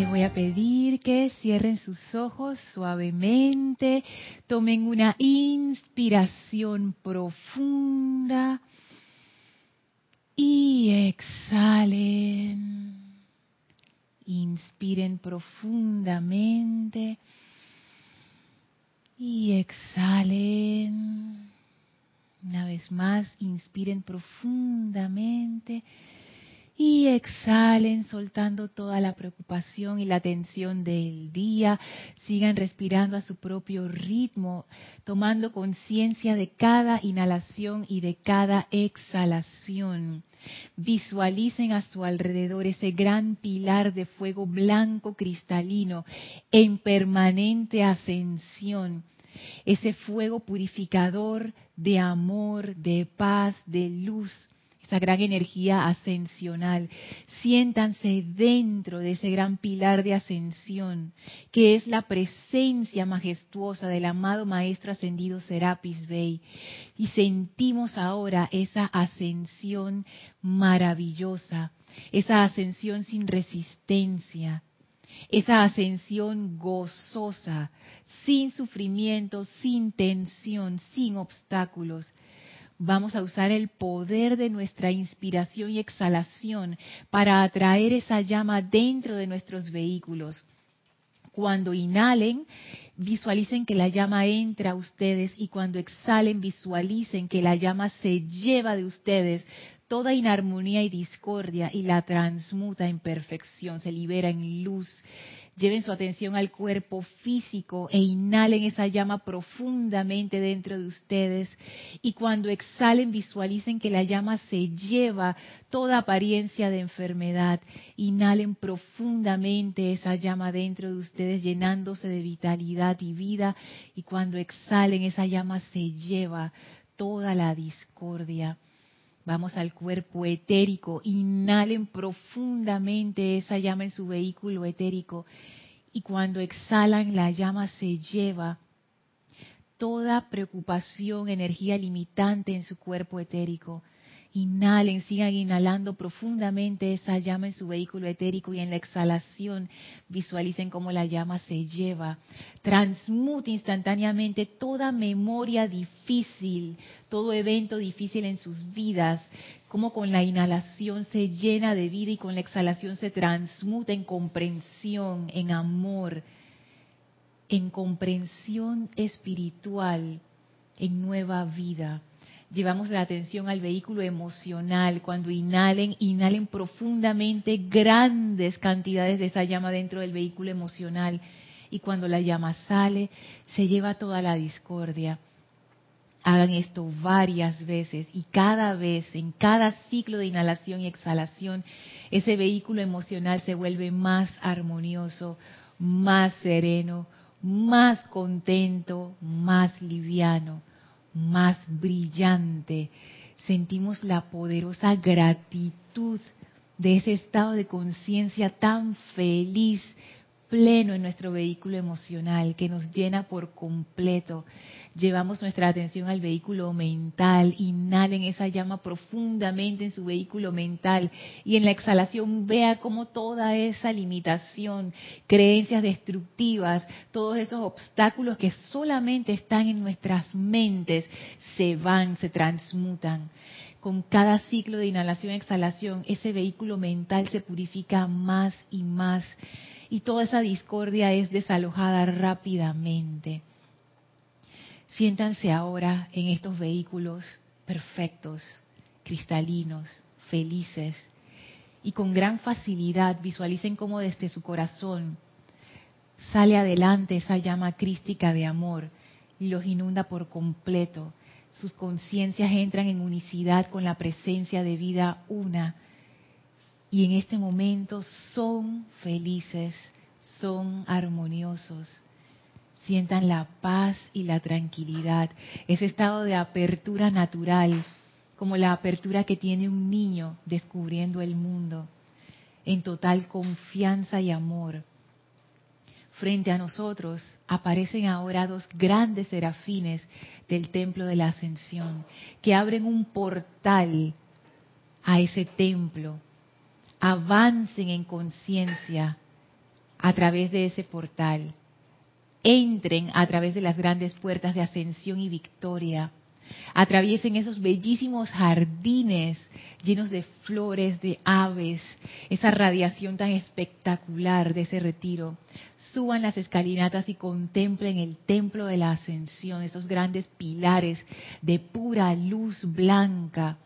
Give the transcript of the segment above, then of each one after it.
Les voy a pedir que cierren sus ojos suavemente, tomen una inspiración profunda y exhalen. Inspiren profundamente y exhalen. Una vez más, inspiren profundamente y exhalen soltando toda la preocupación y la tensión del día. Sigan respirando a su propio ritmo, tomando conciencia de cada inhalación y de cada exhalación. Visualicen a su alrededor ese gran pilar de fuego blanco cristalino en permanente ascensión. Ese fuego purificador de amor, de paz, de luz esa gran energía ascensional. Siéntanse dentro de ese gran pilar de ascensión, que es la presencia majestuosa del amado Maestro Ascendido Serapis Bey. Y sentimos ahora esa ascensión maravillosa, esa ascensión sin resistencia, esa ascensión gozosa, sin sufrimiento, sin tensión, sin obstáculos vamos a usar el poder de nuestra inspiración y exhalación para atraer esa llama dentro de nuestros vehículos. Cuando inhalen, visualicen que la llama entra a ustedes y cuando exhalen, visualicen que la llama se lleva de ustedes toda inarmonía y discordia y la transmuta en perfección, se libera en luz, Lleven su atención al cuerpo físico e inhalen esa llama profundamente dentro de ustedes. Y cuando exhalen, visualicen que la llama se lleva toda apariencia de enfermedad. Inhalen profundamente esa llama dentro de ustedes, llenándose de vitalidad y vida. Y cuando exhalen, esa llama se lleva toda la discordia. Vamos al cuerpo etérico. Inhalen profundamente esa llama en su vehículo etérico. Y cuando exhalan, la llama se lleva toda preocupación, energía limitante en su cuerpo etérico. Inhalen, sigan inhalando profundamente esa llama en su vehículo etérico y en la exhalación visualicen cómo la llama se lleva. Transmute instantáneamente toda memoria difícil, todo evento difícil en sus vidas, como con la inhalación se llena de vida y con la exhalación se transmuta en comprensión, en amor, en comprensión espiritual, en nueva vida llevamos la atención al vehículo emocional. Cuando inhalen, inhalen profundamente grandes cantidades de esa llama dentro del vehículo emocional. Y cuando la llama sale, se lleva toda la discordia. Hagan esto varias veces y cada vez, en cada ciclo de inhalación y exhalación, ese vehículo emocional se vuelve más armonioso, más sereno, más contento, más liviano más brillante. Sentimos la poderosa gratitud de ese estado de conciencia tan feliz, pleno en nuestro vehículo emocional, que nos llena por completo. Llevamos nuestra atención al vehículo mental, inhalen esa llama profundamente en su vehículo mental y en la exhalación vea cómo toda esa limitación, creencias destructivas, todos esos obstáculos que solamente están en nuestras mentes, se van, se transmutan con cada ciclo de inhalación exhalación, ese vehículo mental se purifica más y más y toda esa discordia es desalojada rápidamente. Siéntanse ahora en estos vehículos perfectos, cristalinos, felices, y con gran facilidad visualicen cómo desde su corazón sale adelante esa llama crística de amor y los inunda por completo. Sus conciencias entran en unicidad con la presencia de vida una y en este momento son felices, son armoniosos. Sientan la paz y la tranquilidad, ese estado de apertura natural, como la apertura que tiene un niño descubriendo el mundo, en total confianza y amor. Frente a nosotros aparecen ahora dos grandes serafines del templo de la ascensión, que abren un portal a ese templo avancen en conciencia a través de ese portal. Entren a través de las grandes puertas de ascensión y victoria atraviesen esos bellísimos jardines llenos de flores, de aves, esa radiación tan espectacular de ese retiro. Suban las escalinatas y contemplen el templo de la ascensión, esos grandes pilares de pura luz blanca.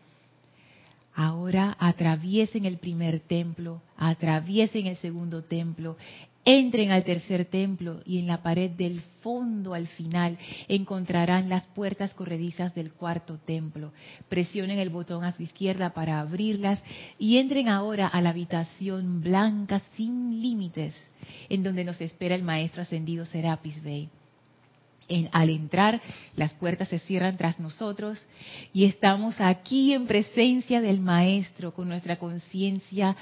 Ahora atraviesen el primer templo, atraviesen el segundo templo, Entren al tercer templo y en la pared del fondo al final encontrarán las puertas corredizas del cuarto templo. Presionen el botón a su izquierda para abrirlas y entren ahora a la habitación blanca sin límites en donde nos espera el maestro ascendido Serapis Bey. Al entrar, las puertas se cierran tras nosotros y estamos aquí en presencia del Maestro con nuestra conciencia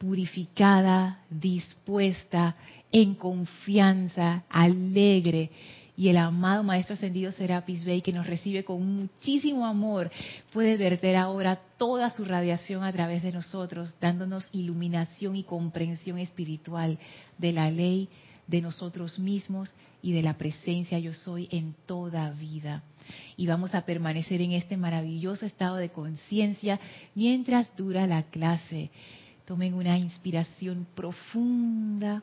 purificada, dispuesta, en confianza, alegre. Y el amado Maestro Ascendido Serapis Bey, que nos recibe con muchísimo amor, puede verter ahora toda su radiación a través de nosotros, dándonos iluminación y comprensión espiritual de la ley, de nosotros mismos y de la presencia yo soy en toda vida. Y vamos a permanecer en este maravilloso estado de conciencia mientras dura la clase. Tomen una inspiración profunda.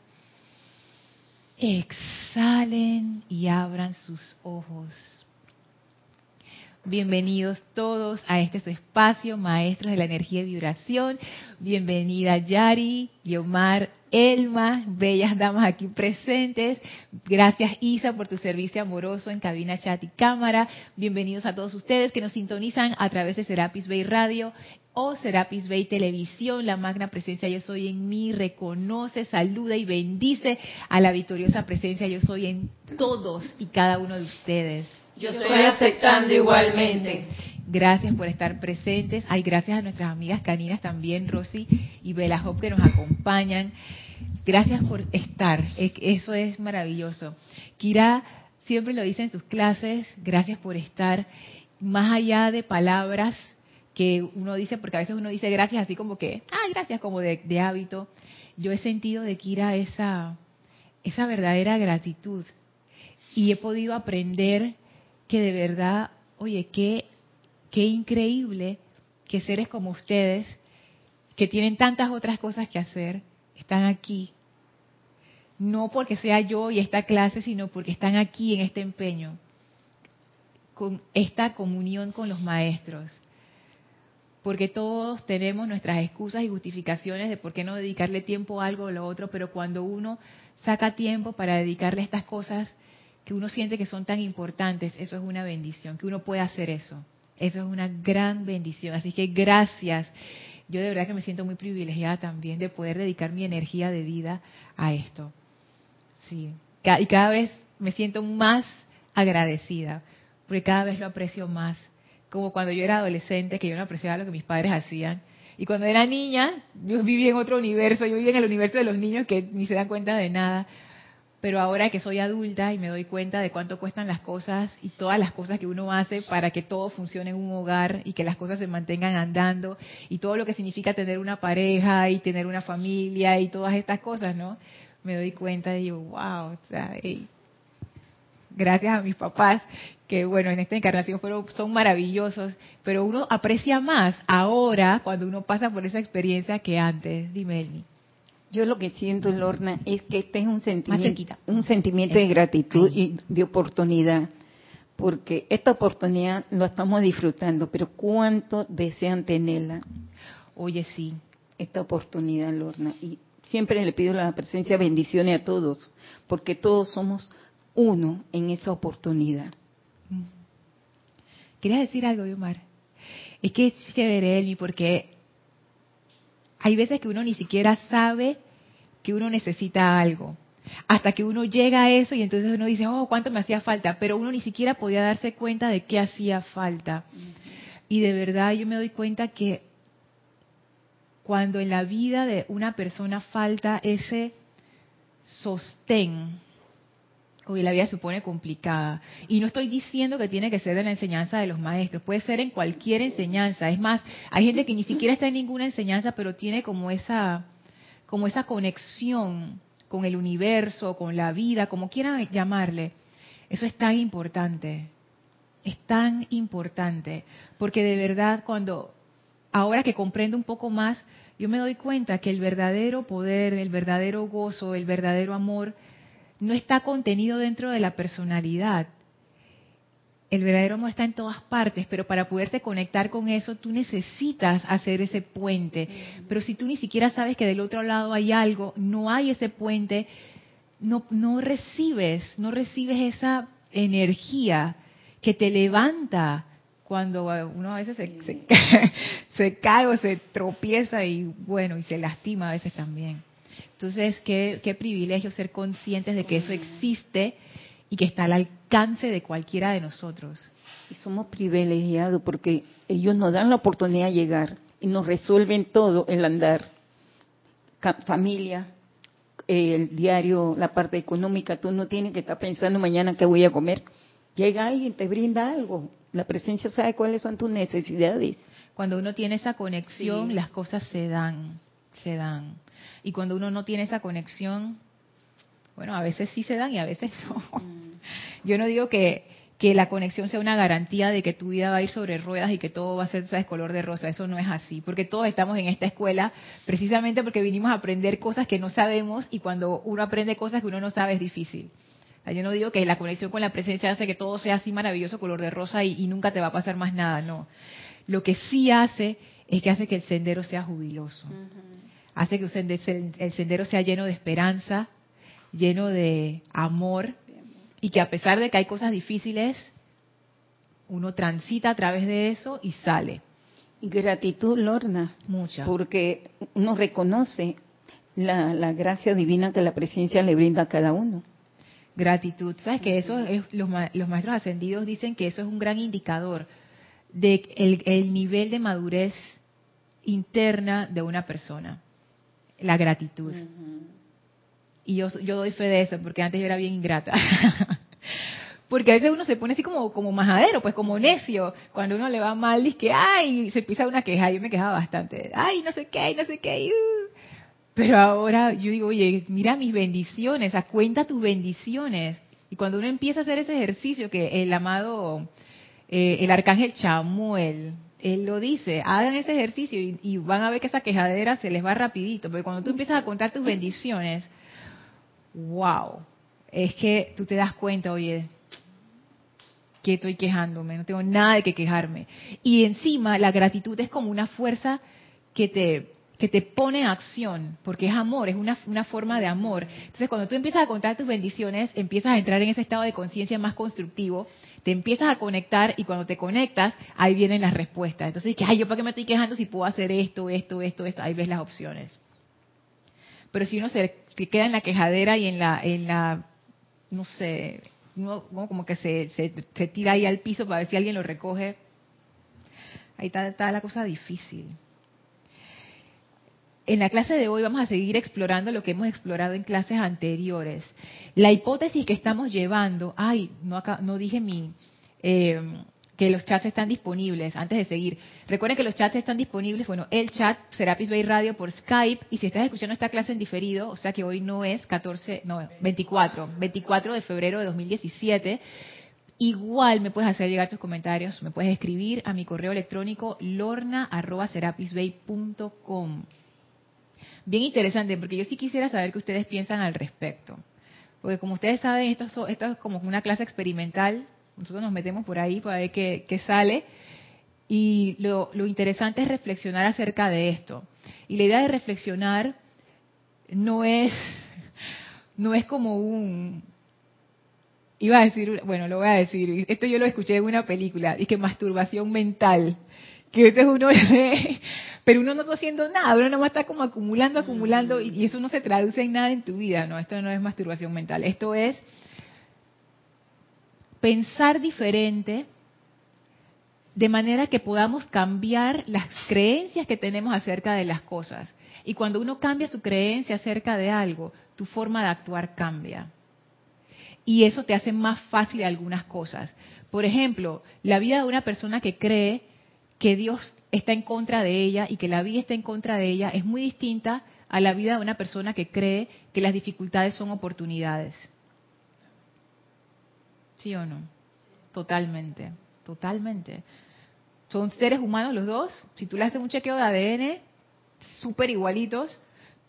Exhalen y abran sus ojos. Bienvenidos todos a este su espacio, maestros de la energía y vibración. Bienvenida Yari, Yomar, Elma, bellas damas aquí presentes. Gracias Isa por tu servicio amoroso en cabina, chat y cámara. Bienvenidos a todos ustedes que nos sintonizan a través de Serapis Bay Radio o Serapis Bay Televisión. La magna presencia Yo Soy en mí reconoce, saluda y bendice a la victoriosa presencia Yo Soy en todos y cada uno de ustedes. Yo estoy aceptando igualmente. Gracias por estar presentes. Ay, gracias a nuestras amigas caninas también, Rosy y Bella Hop, que nos acompañan. Gracias por estar. Eso es maravilloso. Kira siempre lo dice en sus clases. Gracias por estar. Más allá de palabras que uno dice, porque a veces uno dice gracias así como que, ah, gracias, como de, de hábito. Yo he sentido de Kira esa, esa verdadera gratitud. Y he podido aprender que de verdad, oye, qué, qué increíble que seres como ustedes, que tienen tantas otras cosas que hacer, están aquí. No porque sea yo y esta clase, sino porque están aquí en este empeño, con esta comunión con los maestros. Porque todos tenemos nuestras excusas y justificaciones de por qué no dedicarle tiempo a algo o lo otro, pero cuando uno saca tiempo para dedicarle estas cosas, que uno siente que son tan importantes, eso es una bendición, que uno pueda hacer eso. Eso es una gran bendición. Así que gracias. Yo de verdad que me siento muy privilegiada también de poder dedicar mi energía de vida a esto. Sí. Y cada vez me siento más agradecida, porque cada vez lo aprecio más. Como cuando yo era adolescente, que yo no apreciaba lo que mis padres hacían. Y cuando era niña, yo vivía en otro universo, yo vivía en el universo de los niños que ni se dan cuenta de nada pero ahora que soy adulta y me doy cuenta de cuánto cuestan las cosas y todas las cosas que uno hace para que todo funcione en un hogar y que las cosas se mantengan andando y todo lo que significa tener una pareja y tener una familia y todas estas cosas, ¿no? Me doy cuenta y digo, wow, gracias a mis papás que bueno, en esta encarnación fueron, son maravillosos, pero uno aprecia más ahora cuando uno pasa por esa experiencia que antes. Dime, Elmi. Yo lo que siento, Lorna, es que este es un sentimiento, un sentimiento de gratitud y de oportunidad, porque esta oportunidad lo estamos disfrutando, pero ¿cuánto desean tenerla? Oye, sí. Esta oportunidad, Lorna. Y siempre le pido la presencia, bendiciones a todos, porque todos somos uno en esa oportunidad. Mm. ¿Quieres decir algo, Omar? Es que es chévere, Elmi, porque hay veces que uno ni siquiera sabe que uno necesita algo. Hasta que uno llega a eso y entonces uno dice, oh, cuánto me hacía falta, pero uno ni siquiera podía darse cuenta de qué hacía falta. Y de verdad yo me doy cuenta que cuando en la vida de una persona falta ese sostén, Hoy la vida se pone complicada. Y no estoy diciendo que tiene que ser de la enseñanza de los maestros, puede ser en cualquier enseñanza. Es más, hay gente que ni siquiera está en ninguna enseñanza, pero tiene como esa, como esa conexión con el universo, con la vida, como quieran llamarle. Eso es tan importante. Es tan importante. Porque de verdad cuando, ahora que comprendo un poco más, yo me doy cuenta que el verdadero poder, el verdadero gozo, el verdadero amor, no está contenido dentro de la personalidad. El verdadero amor está en todas partes, pero para poderte conectar con eso, tú necesitas hacer ese puente. Pero si tú ni siquiera sabes que del otro lado hay algo, no hay ese puente, no, no recibes, no recibes esa energía que te levanta cuando uno a veces se, se, se, cae o se tropieza y bueno, y se lastima a veces también. Entonces, qué, qué privilegio ser conscientes de que eso existe y que está al alcance de cualquiera de nosotros. Y somos privilegiados porque ellos nos dan la oportunidad de llegar y nos resuelven todo el andar. Familia, el diario, la parte económica, tú no tienes que estar pensando mañana qué voy a comer. Llega alguien, te brinda algo. La presencia sabe cuáles son tus necesidades. Cuando uno tiene esa conexión, sí. las cosas se dan, se dan. Y cuando uno no tiene esa conexión, bueno, a veces sí se dan y a veces no. Yo no digo que, que la conexión sea una garantía de que tu vida va a ir sobre ruedas y que todo va a ser, ¿sabes?, color de rosa. Eso no es así, porque todos estamos en esta escuela precisamente porque vinimos a aprender cosas que no sabemos y cuando uno aprende cosas que uno no sabe es difícil. O sea, yo no digo que la conexión con la presencia hace que todo sea así maravilloso, color de rosa y, y nunca te va a pasar más nada, no. Lo que sí hace es que hace que el sendero sea jubiloso. Uh -huh. Hace que el sendero sea lleno de esperanza, lleno de amor y que a pesar de que hay cosas difíciles, uno transita a través de eso y sale. Gratitud, Lorna. Mucha. Porque uno reconoce la, la, gracia divina que la presencia le brinda a cada uno. Gratitud. ¿Sabes que eso es, los, los maestros ascendidos dicen que eso es un gran indicador de el, el nivel de madurez interna de una persona? La gratitud. Uh -huh. Y yo, yo doy fe de eso, porque antes yo era bien ingrata. porque a veces uno se pone así como, como majadero, pues como necio. Cuando uno le va mal, dice que, ay, se empieza una queja. Yo me quejaba bastante. Ay, no sé qué, no sé qué. Uh. Pero ahora yo digo, oye, mira mis bendiciones, a cuenta tus bendiciones. Y cuando uno empieza a hacer ese ejercicio que el amado, eh, el arcángel Chamuel, él lo dice, hagan ese ejercicio y, y, van a ver que esa quejadera se les va rapidito. Porque cuando tú empiezas a contar tus bendiciones, wow, es que tú te das cuenta, oye, que estoy quejándome, no tengo nada de que quejarme. Y encima la gratitud es como una fuerza que te, que te pone en acción, porque es amor, es una, una forma de amor. Entonces cuando tú empiezas a contar tus bendiciones, empiezas a entrar en ese estado de conciencia más constructivo, te empiezas a conectar y cuando te conectas, ahí vienen las respuestas. Entonces, que, ay, yo para qué me estoy quejando si puedo hacer esto, esto, esto, esto, ahí ves las opciones. Pero si uno se queda en la quejadera y en la, en la no sé, uno, como que se, se, se, tira ahí al piso para ver si alguien lo recoge, ahí está, está la cosa difícil. En la clase de hoy vamos a seguir explorando lo que hemos explorado en clases anteriores. La hipótesis que estamos llevando, ay, no, acá, no dije mi, eh, que los chats están disponibles antes de seguir. Recuerden que los chats están disponibles, bueno, el chat Serapis Bay Radio por Skype y si estás escuchando esta clase en diferido, o sea que hoy no es 14, no, 24, 24 de febrero de 2017, igual me puedes hacer llegar tus comentarios, me puedes escribir a mi correo electrónico lorna@serapisbay.com. Bien interesante, porque yo sí quisiera saber qué ustedes piensan al respecto. Porque como ustedes saben, esto, esto es como una clase experimental, nosotros nos metemos por ahí para ver qué, sale. Y lo, lo, interesante es reflexionar acerca de esto. Y la idea de reflexionar no es, no es como un, iba a decir, bueno, lo voy a decir, esto yo lo escuché en una película, y que masturbación mental, que a veces uno ve, pero uno no está haciendo nada, uno nomás está como acumulando, acumulando, y, y eso no se traduce en nada en tu vida, no, esto no es masturbación mental, esto es pensar diferente de manera que podamos cambiar las creencias que tenemos acerca de las cosas. Y cuando uno cambia su creencia acerca de algo, tu forma de actuar cambia. Y eso te hace más fácil algunas cosas. Por ejemplo, la vida de una persona que cree que Dios está en contra de ella y que la vida está en contra de ella es muy distinta a la vida de una persona que cree que las dificultades son oportunidades. ¿Sí o no? Totalmente, totalmente. Son seres humanos los dos. Si tú le haces un chequeo de ADN, súper igualitos,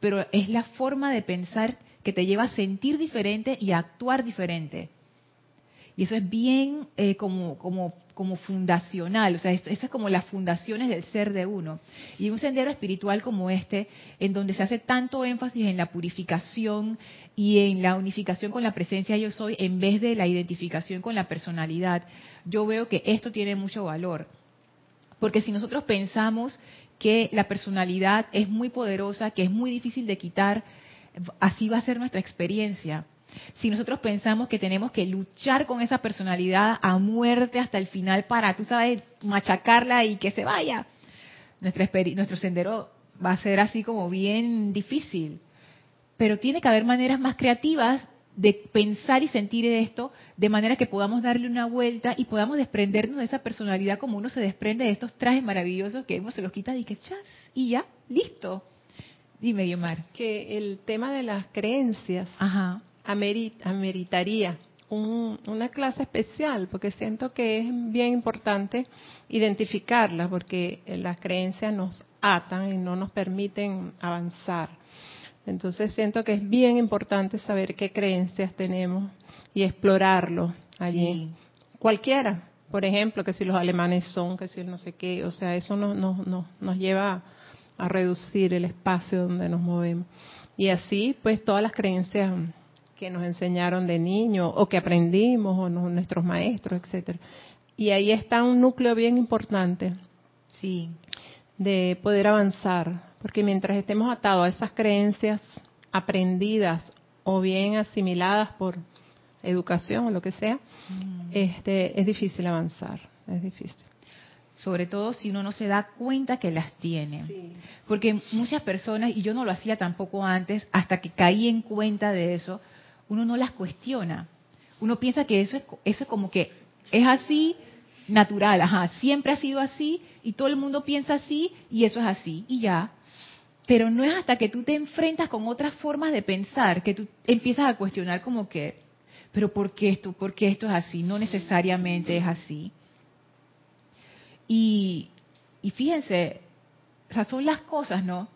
pero es la forma de pensar que te lleva a sentir diferente y a actuar diferente. Y eso es bien eh, como, como, como fundacional, o sea, eso es como las fundaciones del ser de uno. Y un sendero espiritual como este, en donde se hace tanto énfasis en la purificación y en la unificación con la presencia yo soy, en vez de la identificación con la personalidad, yo veo que esto tiene mucho valor. Porque si nosotros pensamos que la personalidad es muy poderosa, que es muy difícil de quitar, así va a ser nuestra experiencia. Si nosotros pensamos que tenemos que luchar con esa personalidad a muerte hasta el final para, tú sabes, machacarla y que se vaya, nuestro sendero va a ser así como bien difícil. Pero tiene que haber maneras más creativas de pensar y sentir esto de manera que podamos darle una vuelta y podamos desprendernos de esa personalidad como uno se desprende de estos trajes maravillosos que uno se los quita y que chas, y ya, listo. Dime, Guiomar. Que el tema de las creencias Ajá ameritaría una clase especial, porque siento que es bien importante identificarlas, porque las creencias nos atan y no nos permiten avanzar. Entonces siento que es bien importante saber qué creencias tenemos y explorarlo allí. Cualquiera, por ejemplo, que si los alemanes son, que si no sé qué, o sea, eso nos, nos, nos lleva a reducir el espacio donde nos movemos. Y así, pues todas las creencias que nos enseñaron de niño o que aprendimos o nuestros maestros, etcétera. Y ahí está un núcleo bien importante. Sí. De poder avanzar, porque mientras estemos atados a esas creencias aprendidas o bien asimiladas por educación o lo que sea, mm. este es difícil avanzar, es difícil sobre todo si uno no se da cuenta que las tiene. Porque muchas personas, y yo no lo hacía tampoco antes, hasta que caí en cuenta de eso, uno no las cuestiona. Uno piensa que eso es, eso es como que es así, natural, ajá, siempre ha sido así y todo el mundo piensa así y eso es así y ya. Pero no es hasta que tú te enfrentas con otras formas de pensar que tú empiezas a cuestionar como que, pero ¿por qué esto? ¿Por qué esto es así? No necesariamente es así. Y, y fíjense, o sea, son las cosas, ¿no?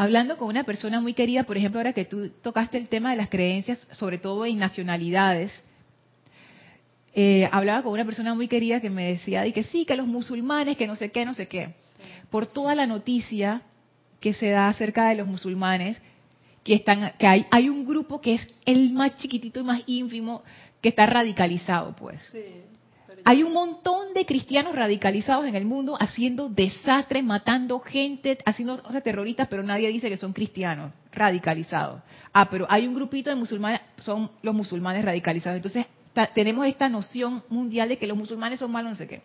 Hablando con una persona muy querida, por ejemplo, ahora que tú tocaste el tema de las creencias, sobre todo en nacionalidades, eh, hablaba con una persona muy querida que me decía de que sí, que los musulmanes, que no sé qué, no sé qué. Por toda la noticia que se da acerca de los musulmanes, que están, que hay, hay un grupo que es el más chiquitito y más ínfimo que está radicalizado, pues. Sí. Hay un montón de cristianos radicalizados en el mundo haciendo desastres, matando gente, haciendo cosas terroristas, pero nadie dice que son cristianos radicalizados. Ah, pero hay un grupito de musulmanes, son los musulmanes radicalizados. Entonces tenemos esta noción mundial de que los musulmanes son malos, no sé qué.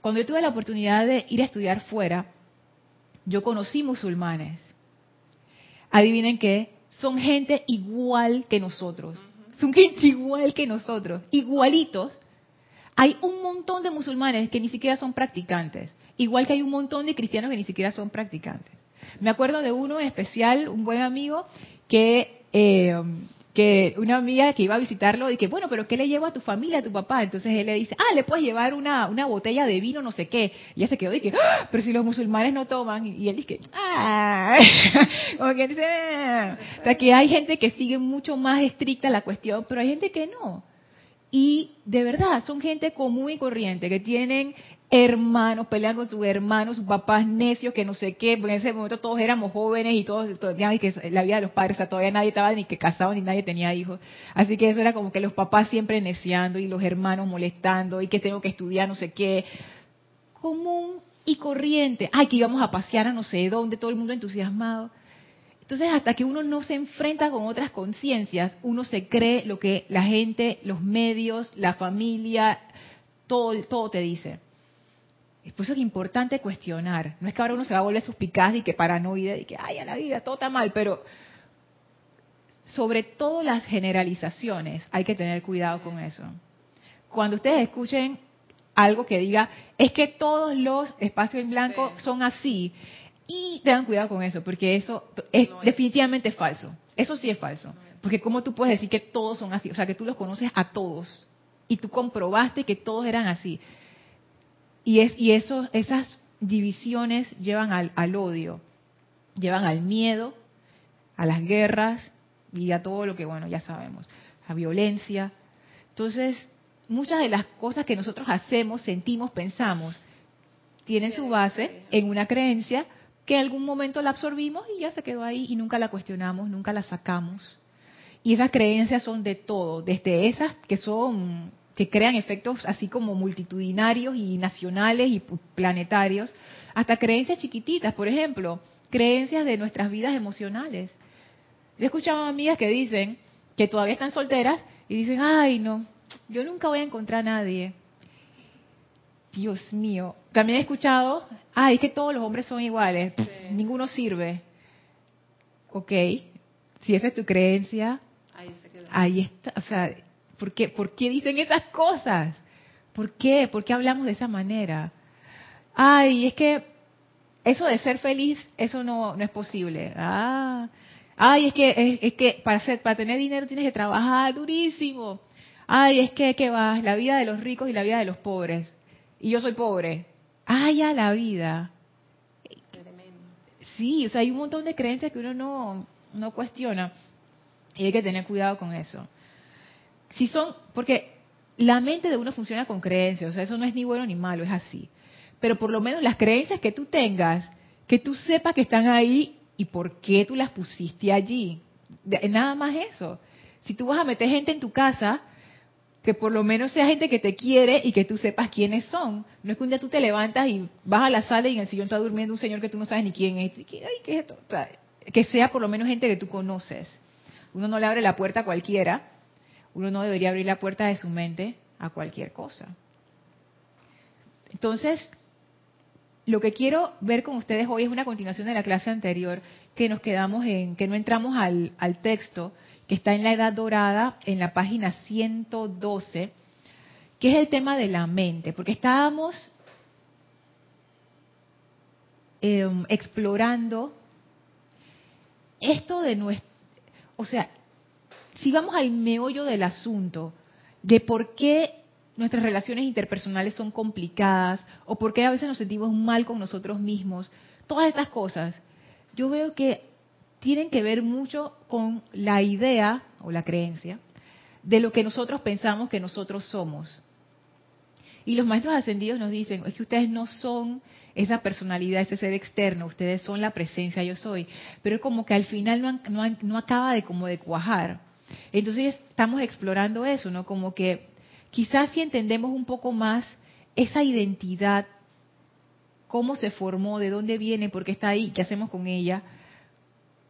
Cuando yo tuve la oportunidad de ir a estudiar fuera, yo conocí musulmanes. Adivinen qué, son gente igual que nosotros son gente igual que nosotros, igualitos. Hay un montón de musulmanes que ni siquiera son practicantes, igual que hay un montón de cristianos que ni siquiera son practicantes. Me acuerdo de uno en especial, un buen amigo, que eh, que una amiga que iba a visitarlo y que, bueno, pero ¿qué le llevo a tu familia, a tu papá? Entonces él le dice, ah, le puedes llevar una, una botella de vino, no sé qué. Y ella se quedó y que, ah, pero si los musulmanes no toman. Y él dice, ah, como que dice, ah". o sea, que hay gente que sigue mucho más estricta la cuestión, pero hay gente que no. Y de verdad, son gente común y corriente, que tienen hermanos, pelean con sus hermanos, sus papás necios, que no sé qué, porque en ese momento todos éramos jóvenes y todos, y que la vida de los padres, o sea, todavía nadie estaba ni que casado ni nadie tenía hijos. Así que eso era como que los papás siempre neciando y los hermanos molestando y que tengo que estudiar no sé qué. Común y corriente. Ay, que íbamos a pasear a no sé dónde, todo el mundo entusiasmado. Entonces, hasta que uno no se enfrenta con otras conciencias, uno se cree lo que la gente, los medios, la familia, todo, todo te dice. Por eso es importante cuestionar. No es que ahora uno se va a volver suspicaz y que paranoide y que, ay, a la vida, todo está mal, pero sobre todo las generalizaciones hay que tener cuidado con eso. Cuando ustedes escuchen algo que diga, es que todos los espacios en blanco son así. Y tengan cuidado con eso, porque eso es, definitivamente es falso. Eso sí es falso. Porque ¿cómo tú puedes decir que todos son así? O sea, que tú los conoces a todos y tú comprobaste que todos eran así. Y, es, y eso, esas divisiones llevan al, al odio, llevan al miedo, a las guerras y a todo lo que, bueno, ya sabemos, a violencia. Entonces, muchas de las cosas que nosotros hacemos, sentimos, pensamos, tienen su base en una creencia que en algún momento la absorbimos y ya se quedó ahí y nunca la cuestionamos, nunca la sacamos. Y esas creencias son de todo, desde esas que son que crean efectos así como multitudinarios y nacionales y planetarios, hasta creencias chiquititas, por ejemplo, creencias de nuestras vidas emocionales. He escuchado amigas que dicen que todavía están solteras y dicen, ay no, yo nunca voy a encontrar a nadie. Dios mío. También he escuchado, ay, es que todos los hombres son iguales, ninguno sirve. Ok, si esa es tu creencia, ahí, está. O sea, ¿por qué, ¿por qué dicen esas cosas? ¿Por qué? ¿Por qué hablamos de esa manera? Ay, es que eso de ser feliz, eso no, no es posible. Ah, ay, es que, es, que para, ser, para tener dinero tienes que trabajar durísimo. Ay, es que, ¿qué va? La vida de los ricos y la vida de los pobres. Y yo soy pobre. Ay, a la vida. Sí, o sea, hay un montón de creencias que uno no, no cuestiona. Y hay que tener cuidado con eso. Si son, porque la mente de uno funciona con creencias, o sea, eso no es ni bueno ni malo, es así. Pero por lo menos las creencias que tú tengas, que tú sepas que están ahí y por qué tú las pusiste allí. Nada más eso. Si tú vas a meter gente en tu casa, que por lo menos sea gente que te quiere y que tú sepas quiénes son. No es que un día tú te levantas y vas a la sala y en el sillón está durmiendo un señor que tú no sabes ni quién es. que sea por lo menos gente que tú conoces. Uno no le abre la puerta a cualquiera. Uno no debería abrir la puerta de su mente a cualquier cosa. Entonces, lo que quiero ver con ustedes hoy es una continuación de la clase anterior, que nos quedamos en, que no entramos al, texto, que está en la Edad Dorada, en la página 112, que es el tema de la mente, porque estábamos em, explorando esto de nuestro, o sea, si vamos al meollo del asunto, de por qué nuestras relaciones interpersonales son complicadas o por qué a veces nos sentimos mal con nosotros mismos, todas estas cosas, yo veo que tienen que ver mucho con la idea o la creencia de lo que nosotros pensamos que nosotros somos. Y los maestros ascendidos nos dicen, es que ustedes no son esa personalidad, ese ser externo, ustedes son la presencia yo soy. Pero es como que al final no, no acaba de como de cuajar. Entonces estamos explorando eso, ¿no? Como que quizás si entendemos un poco más esa identidad, cómo se formó, de dónde viene, por qué está ahí, qué hacemos con ella,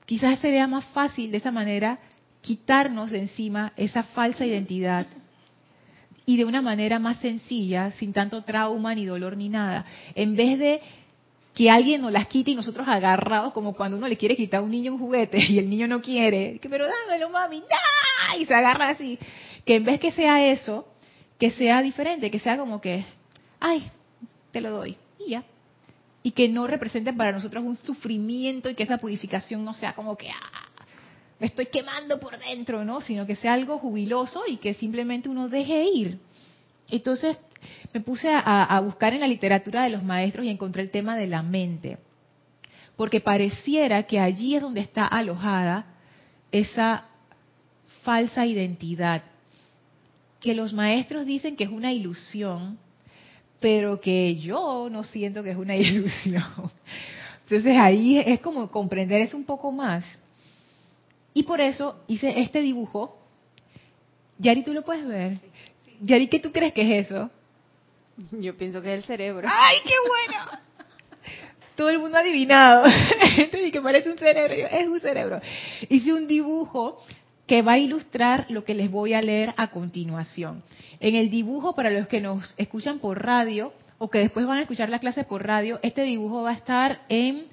quizás sería más fácil de esa manera quitarnos de encima esa falsa identidad y de una manera más sencilla, sin tanto trauma ni dolor ni nada, en vez de que alguien nos las quite y nosotros agarrados como cuando uno le quiere quitar a un niño un juguete y el niño no quiere, pero dámelo mami, ¡nah! y se agarra así, que en vez que sea eso, que sea diferente, que sea como que, ay, te lo doy y ya, y que no represente para nosotros un sufrimiento y que esa purificación no sea como que ah, me estoy quemando por dentro, ¿no? Sino que sea algo jubiloso y que simplemente uno deje ir. Entonces me puse a, buscar en la literatura de los maestros y encontré el tema de la mente, porque pareciera que allí es donde está alojada esa falsa identidad, que los maestros dicen que es una ilusión, pero que yo no siento que es una ilusión. Entonces ahí es como comprender eso un poco más. Y por eso hice este dibujo. Yari, ¿tú lo puedes ver? Yari, ¿qué tú crees que es eso? Yo pienso que es el cerebro. ¡Ay, qué bueno! Todo el mundo ha adivinado. Entonces, que parece un cerebro. es un cerebro. Hice un dibujo que va a ilustrar lo que les voy a leer a continuación. En el dibujo, para los que nos escuchan por radio o que después van a escuchar la clase por radio, este dibujo va a estar en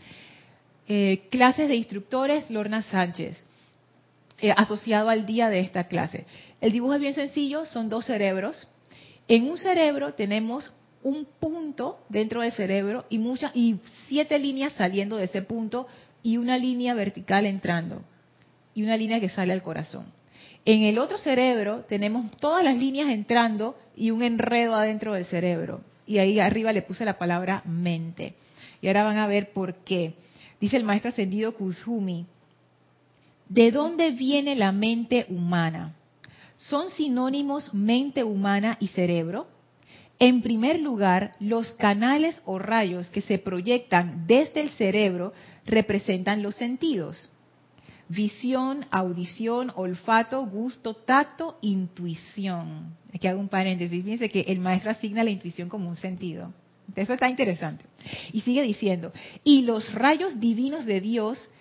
eh, clases de instructores Lorna Sánchez, eh, asociado al día de esta clase. El dibujo es bien sencillo, son dos cerebros. En un cerebro tenemos un punto dentro del cerebro y muchas y siete líneas saliendo de ese punto y una línea vertical entrando y una línea que sale al corazón. En el otro cerebro tenemos todas las líneas entrando y un enredo adentro del cerebro. Y ahí arriba le puse la palabra mente. Y ahora van a ver por qué. Dice el maestro ascendido Kuzumi, ¿de dónde viene la mente humana? ¿Son sinónimos mente humana y cerebro? En primer lugar, los canales o rayos que se proyectan desde el cerebro representan los sentidos. Visión, audición, olfato, gusto, tacto, intuición. Aquí hago un paréntesis. Fíjense que el maestro asigna la intuición como un sentido. Eso está interesante. Y sigue diciendo, y los rayos divinos de Dios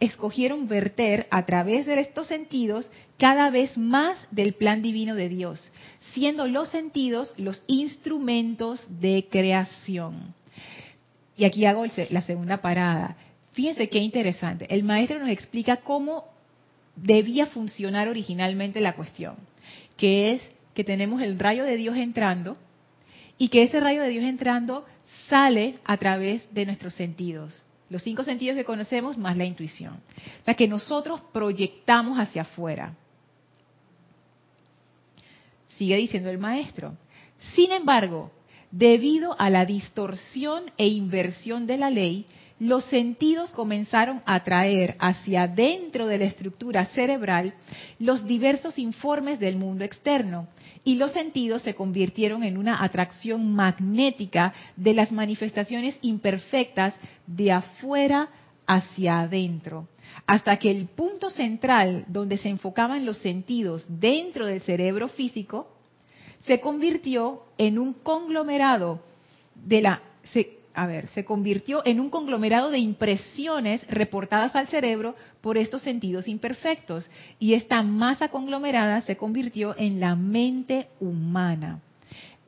escogieron verter a través de estos sentidos cada vez más del plan divino de Dios, siendo los sentidos los instrumentos de creación. Y aquí hago la segunda parada. Fíjense qué interesante. El maestro nos explica cómo debía funcionar originalmente la cuestión, que es que tenemos el rayo de Dios entrando y que ese rayo de Dios entrando sale a través de nuestros sentidos. Los cinco sentidos que conocemos más la intuición. O sea, que nosotros proyectamos hacia afuera. Sigue diciendo el maestro. Sin embargo, debido a la distorsión e inversión de la ley, los sentidos comenzaron a traer hacia dentro de la estructura cerebral los diversos informes del mundo externo y los sentidos se convirtieron en una atracción magnética de las manifestaciones imperfectas de afuera hacia adentro, hasta que el punto central donde se enfocaban los sentidos dentro del cerebro físico se convirtió en un conglomerado de la a ver, se convirtió en un conglomerado de impresiones reportadas al cerebro por estos sentidos imperfectos. Y esta masa conglomerada se convirtió en la mente humana.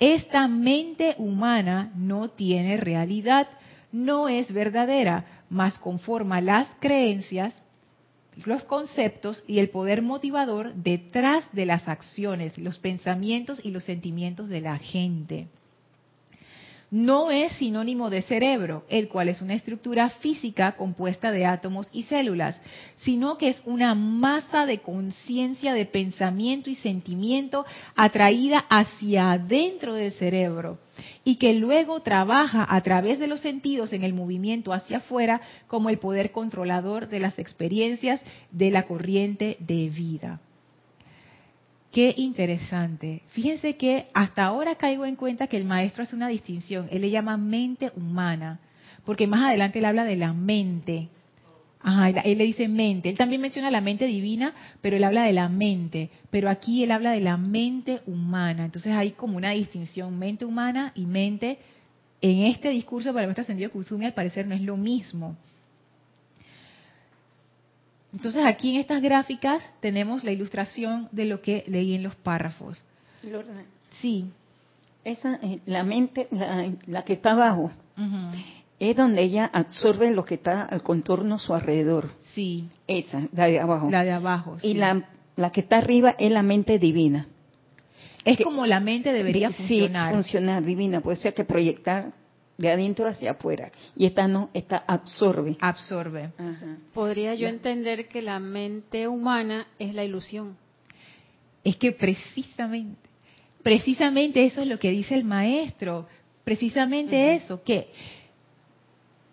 Esta mente humana no tiene realidad, no es verdadera, mas conforma las creencias, los conceptos y el poder motivador detrás de las acciones, los pensamientos y los sentimientos de la gente no es sinónimo de cerebro, el cual es una estructura física compuesta de átomos y células, sino que es una masa de conciencia, de pensamiento y sentimiento atraída hacia adentro del cerebro y que luego trabaja a través de los sentidos en el movimiento hacia afuera como el poder controlador de las experiencias de la corriente de vida. Qué interesante. Fíjense que hasta ahora caigo en cuenta que el maestro hace una distinción. Él le llama mente humana, porque más adelante él habla de la mente. Ajá, él le dice mente. Él también menciona la mente divina, pero él habla de la mente. Pero aquí él habla de la mente humana. Entonces hay como una distinción, mente humana y mente. En este discurso para el maestro ascendido Kusumi al parecer no es lo mismo. Entonces aquí en estas gráficas tenemos la ilustración de lo que leí en los párrafos. Sí. Esa, eh, la mente, la, que está abajo, es donde ella absorbe lo que está al contorno su alrededor. Sí. Esa, la de abajo. La de abajo. Y la, la que está arriba es la mente divina. Es como la mente debería funcionar. Sí, funcionar divina, puede ser que proyectar de adentro hacia afuera. Y esta no, esta absorbe. Absorbe. Podría yo entender que la mente humana es la ilusión. Es que precisamente, precisamente eso es lo que dice el maestro. Precisamente eso, que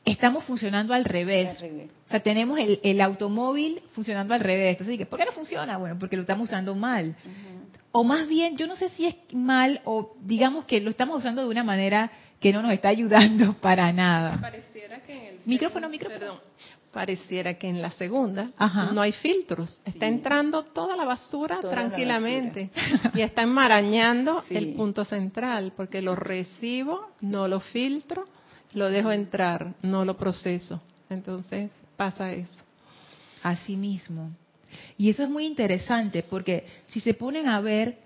estamos funcionando al revés. O sea, tenemos el, automóvil funcionando al revés. Entonces, ¿por qué no funciona? Bueno, porque lo estamos usando mal. O más bien, yo no sé si es mal o digamos que lo estamos usando de una manera que no nos está ayudando para nada. Pareciera que en el micrófono, micrófono. Perdón, pareciera que en la segunda no hay filtros. Está entrando toda la basura tranquilamente y está enmarañando el punto central porque lo recibo, no lo filtro, lo dejo entrar, no lo proceso. Entonces pasa eso. Así mismo. Y eso es muy interesante porque si se ponen a ver,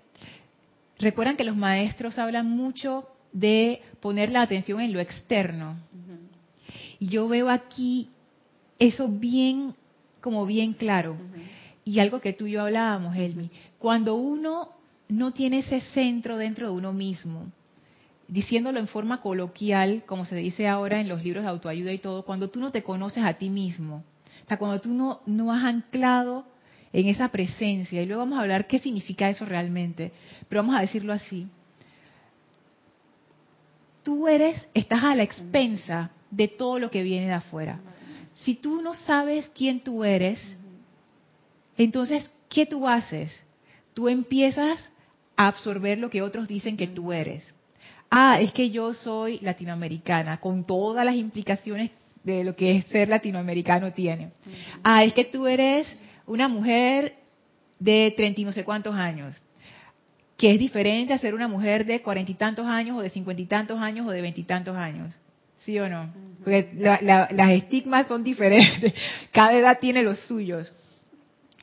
recuerdan que los maestros hablan mucho de poner la atención en lo externo. Y yo veo aquí eso bien, como bien claro. Y algo que tú y yo hablábamos, Elmi, cuando uno no tiene ese centro dentro de uno mismo, diciéndolo en forma coloquial, como se dice ahora en los libros de autoayuda y todo, cuando tú no te conoces a ti mismo, o sea, cuando tú no, no has anclado en esa presencia, y luego vamos a hablar qué significa eso realmente, pero vamos a decirlo así, tú eres, estás a la expensa de todo lo que viene de afuera. Si tú no sabes quién tú eres, entonces, ¿qué tú haces? Tú empiezas a absorber lo que otros dicen que tú eres. Ah, es que yo soy latinoamericana, con todas las implicaciones de lo que es ser latinoamericano tiene. Ah, es que tú eres una mujer de treinta y no sé cuántos años que es diferente a ser una mujer de cuarenta y tantos años o de cincuenta y tantos años o de veintitantos años. ¿Sí o no? Porque las estigmas son diferentes. Cada edad tiene los suyos.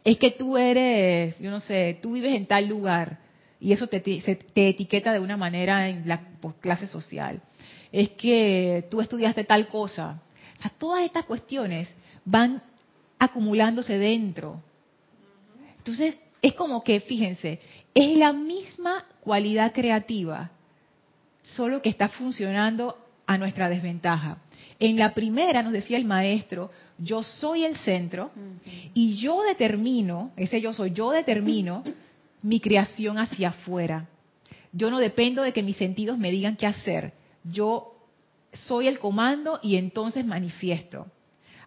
Es que tú eres, yo no sé, tú vives en tal lugar y eso te, te etiqueta de una manera en la clase social. Es que tú estudiaste tal cosa. O sea, todas estas cuestiones van acumulándose dentro. Entonces, es como que, fíjense, es la misma cualidad creativa, solo que está funcionando a nuestra desventaja. En la primera nos decía el maestro, yo soy el centro y yo determino, ese yo soy, yo determino mi creación hacia afuera. Yo no dependo de que mis sentidos me digan qué hacer. Yo soy el comando y entonces manifiesto.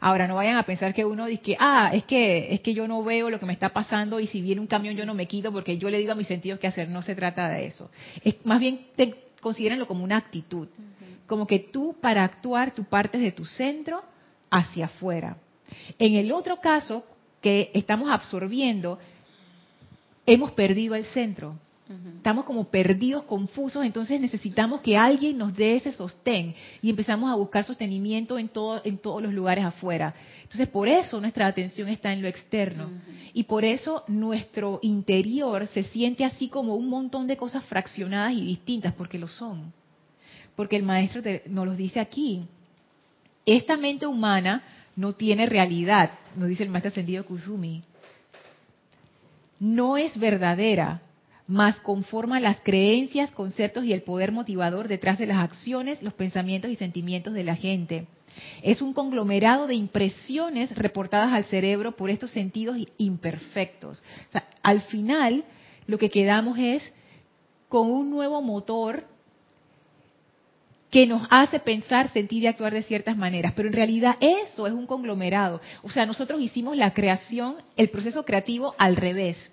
Ahora, no vayan a pensar que uno dice, ah, es que, es que yo no veo lo que me está pasando y si viene un camión yo no me quito porque yo le digo a mis sentidos qué hacer. No se trata de eso. Es, más bien, te, considérenlo como una actitud. Como que tú, para actuar, tú partes de tu centro hacia afuera. En el otro caso, que estamos absorbiendo, hemos perdido el centro. Estamos como perdidos, confusos, entonces necesitamos que alguien nos dé ese sostén y empezamos a buscar sostenimiento en, todo, en todos los lugares afuera. Entonces, por eso nuestra atención está en lo externo y por eso nuestro interior se siente así como un montón de cosas fraccionadas y distintas, porque lo son. Porque el maestro nos lo dice aquí. Esta mente humana no tiene realidad, nos dice el maestro ascendido Kusumi. No es verdadera, más conforma las creencias, conceptos y el poder motivador detrás de las acciones, los pensamientos y sentimientos de la gente. Es un conglomerado de impresiones reportadas al cerebro por estos sentidos imperfectos. al final, lo que quedamos es con un nuevo motor que nos hace pensar, sentir y actuar de ciertas maneras. Pero en realidad eso es un conglomerado. O sea, nosotros hicimos la creación, el proceso creativo al revés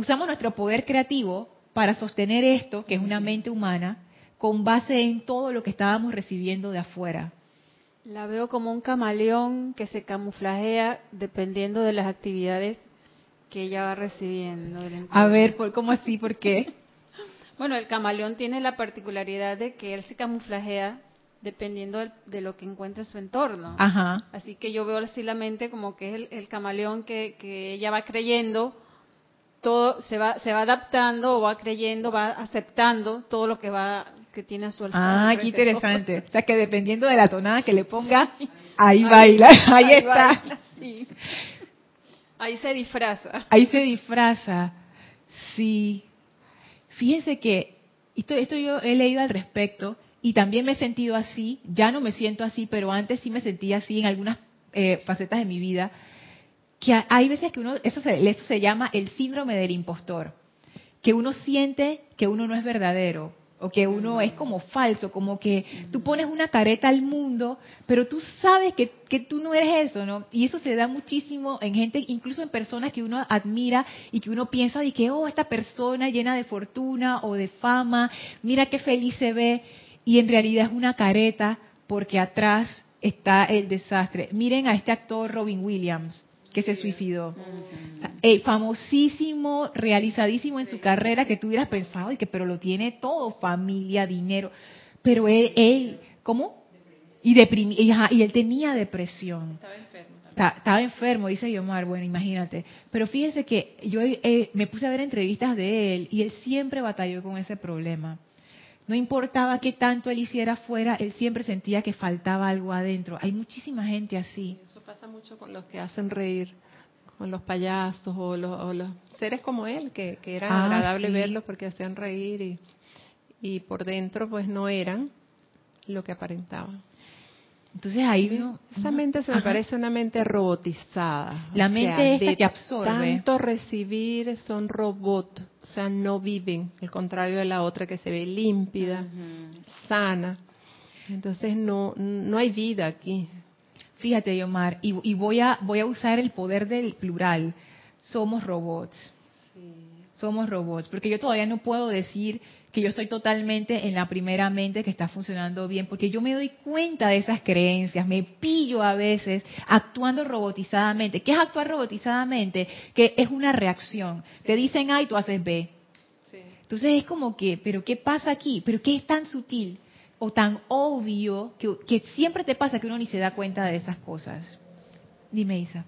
usamos nuestro poder creativo para sostener esto, que es una mente humana, con base en todo lo que estábamos recibiendo de afuera. La veo como un camaleón que se camuflajea dependiendo de las actividades que ella va recibiendo. A ver, ¿cómo así? ¿Por qué? bueno, el camaleón tiene la particularidad de que él se camuflajea dependiendo de, lo que encuentra en su entorno. Ajá. Así que yo veo así la mente como que es el, camaleón que, que, ella va creyendo todo se va se va adaptando o va creyendo, va aceptando todo lo que va que tiene a su alrededor. Ah, qué interesante. O sea, que dependiendo de la tonada que le ponga, ahí, baila, ahí, está. Ahí se disfraza. Ahí se disfraza. Sí. Fíjense que esto, esto yo he leído al respecto y también me he sentido así, ya no me siento así, pero antes sí me sentía así en algunas eh, facetas de mi vida que hay veces que uno, eso se, eso se llama el síndrome del impostor, que uno siente que uno no es verdadero, o que uno es como falso, como que tú pones una careta al mundo, pero tú sabes que, que, tú no eres eso, ¿no? Y eso se da muchísimo en gente, incluso en personas que uno admira y que uno piensa de que, oh, esta persona llena de fortuna o de fama, mira qué feliz se ve, y en realidad es una careta porque atrás está el desastre. Miren a este actor Robin Williams que se suicidó. Eh, famosísimo, realizadísimo en su carrera, que tú hubieras pensado, y que, pero lo tiene todo, familia, dinero. Pero él, él ¿cómo? Y, y, él tenía depresión. Estaba enfermo. estaba enfermo, dice Yomar, bueno, imagínate. Pero fíjense que yo eh, me puse a ver entrevistas de él y él siempre batalló con ese problema. No importaba qué tanto él hiciera afuera, él siempre sentía que faltaba algo adentro. Hay muchísima gente así. Eso pasa mucho con los que hacen reír, con los payasos o los, seres como él, que, era ah, agradable verlos porque hacían reír. y por dentro pues no eran lo que aparentaban. Entonces ahí esa mente se me parece una mente robotizada. La mente es que absorbe. Tanto recibir son robots, o sea, no viven, al contrario de la otra que se ve límpida, sana. Entonces no no hay vida aquí. Fíjate, Yomar, y, y voy a voy a usar el poder del plural. Somos robots. Somos robots, porque yo todavía no puedo decir que yo estoy totalmente en la primera mente que está funcionando bien, porque yo me doy cuenta de esas creencias, me pillo a veces actuando robotizadamente. ¿Qué es actuar robotizadamente? Que es una reacción. Te dicen A y tú haces B. Entonces es como que, pero ¿qué pasa aquí? ¿Pero qué es tan sutil o tan obvio que, que siempre te pasa que uno ni se da cuenta de esas cosas? Dime, Isa.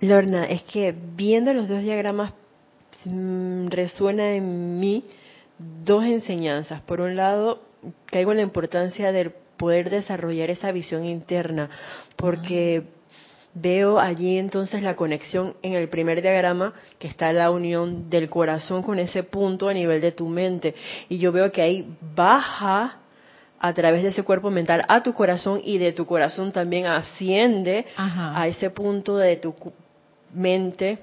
Lorna, es que viendo los dos diagramas resuena en mí dos enseñanzas. Por un lado, caigo en la importancia del poder desarrollar esa visión interna, porque veo allí entonces la conexión en el primer diagrama, que está la unión del corazón con ese punto a nivel de tu mente. Y yo veo que ahí baja a través de ese cuerpo mental a tu corazón y de tu corazón también asciende a ese punto de tu mente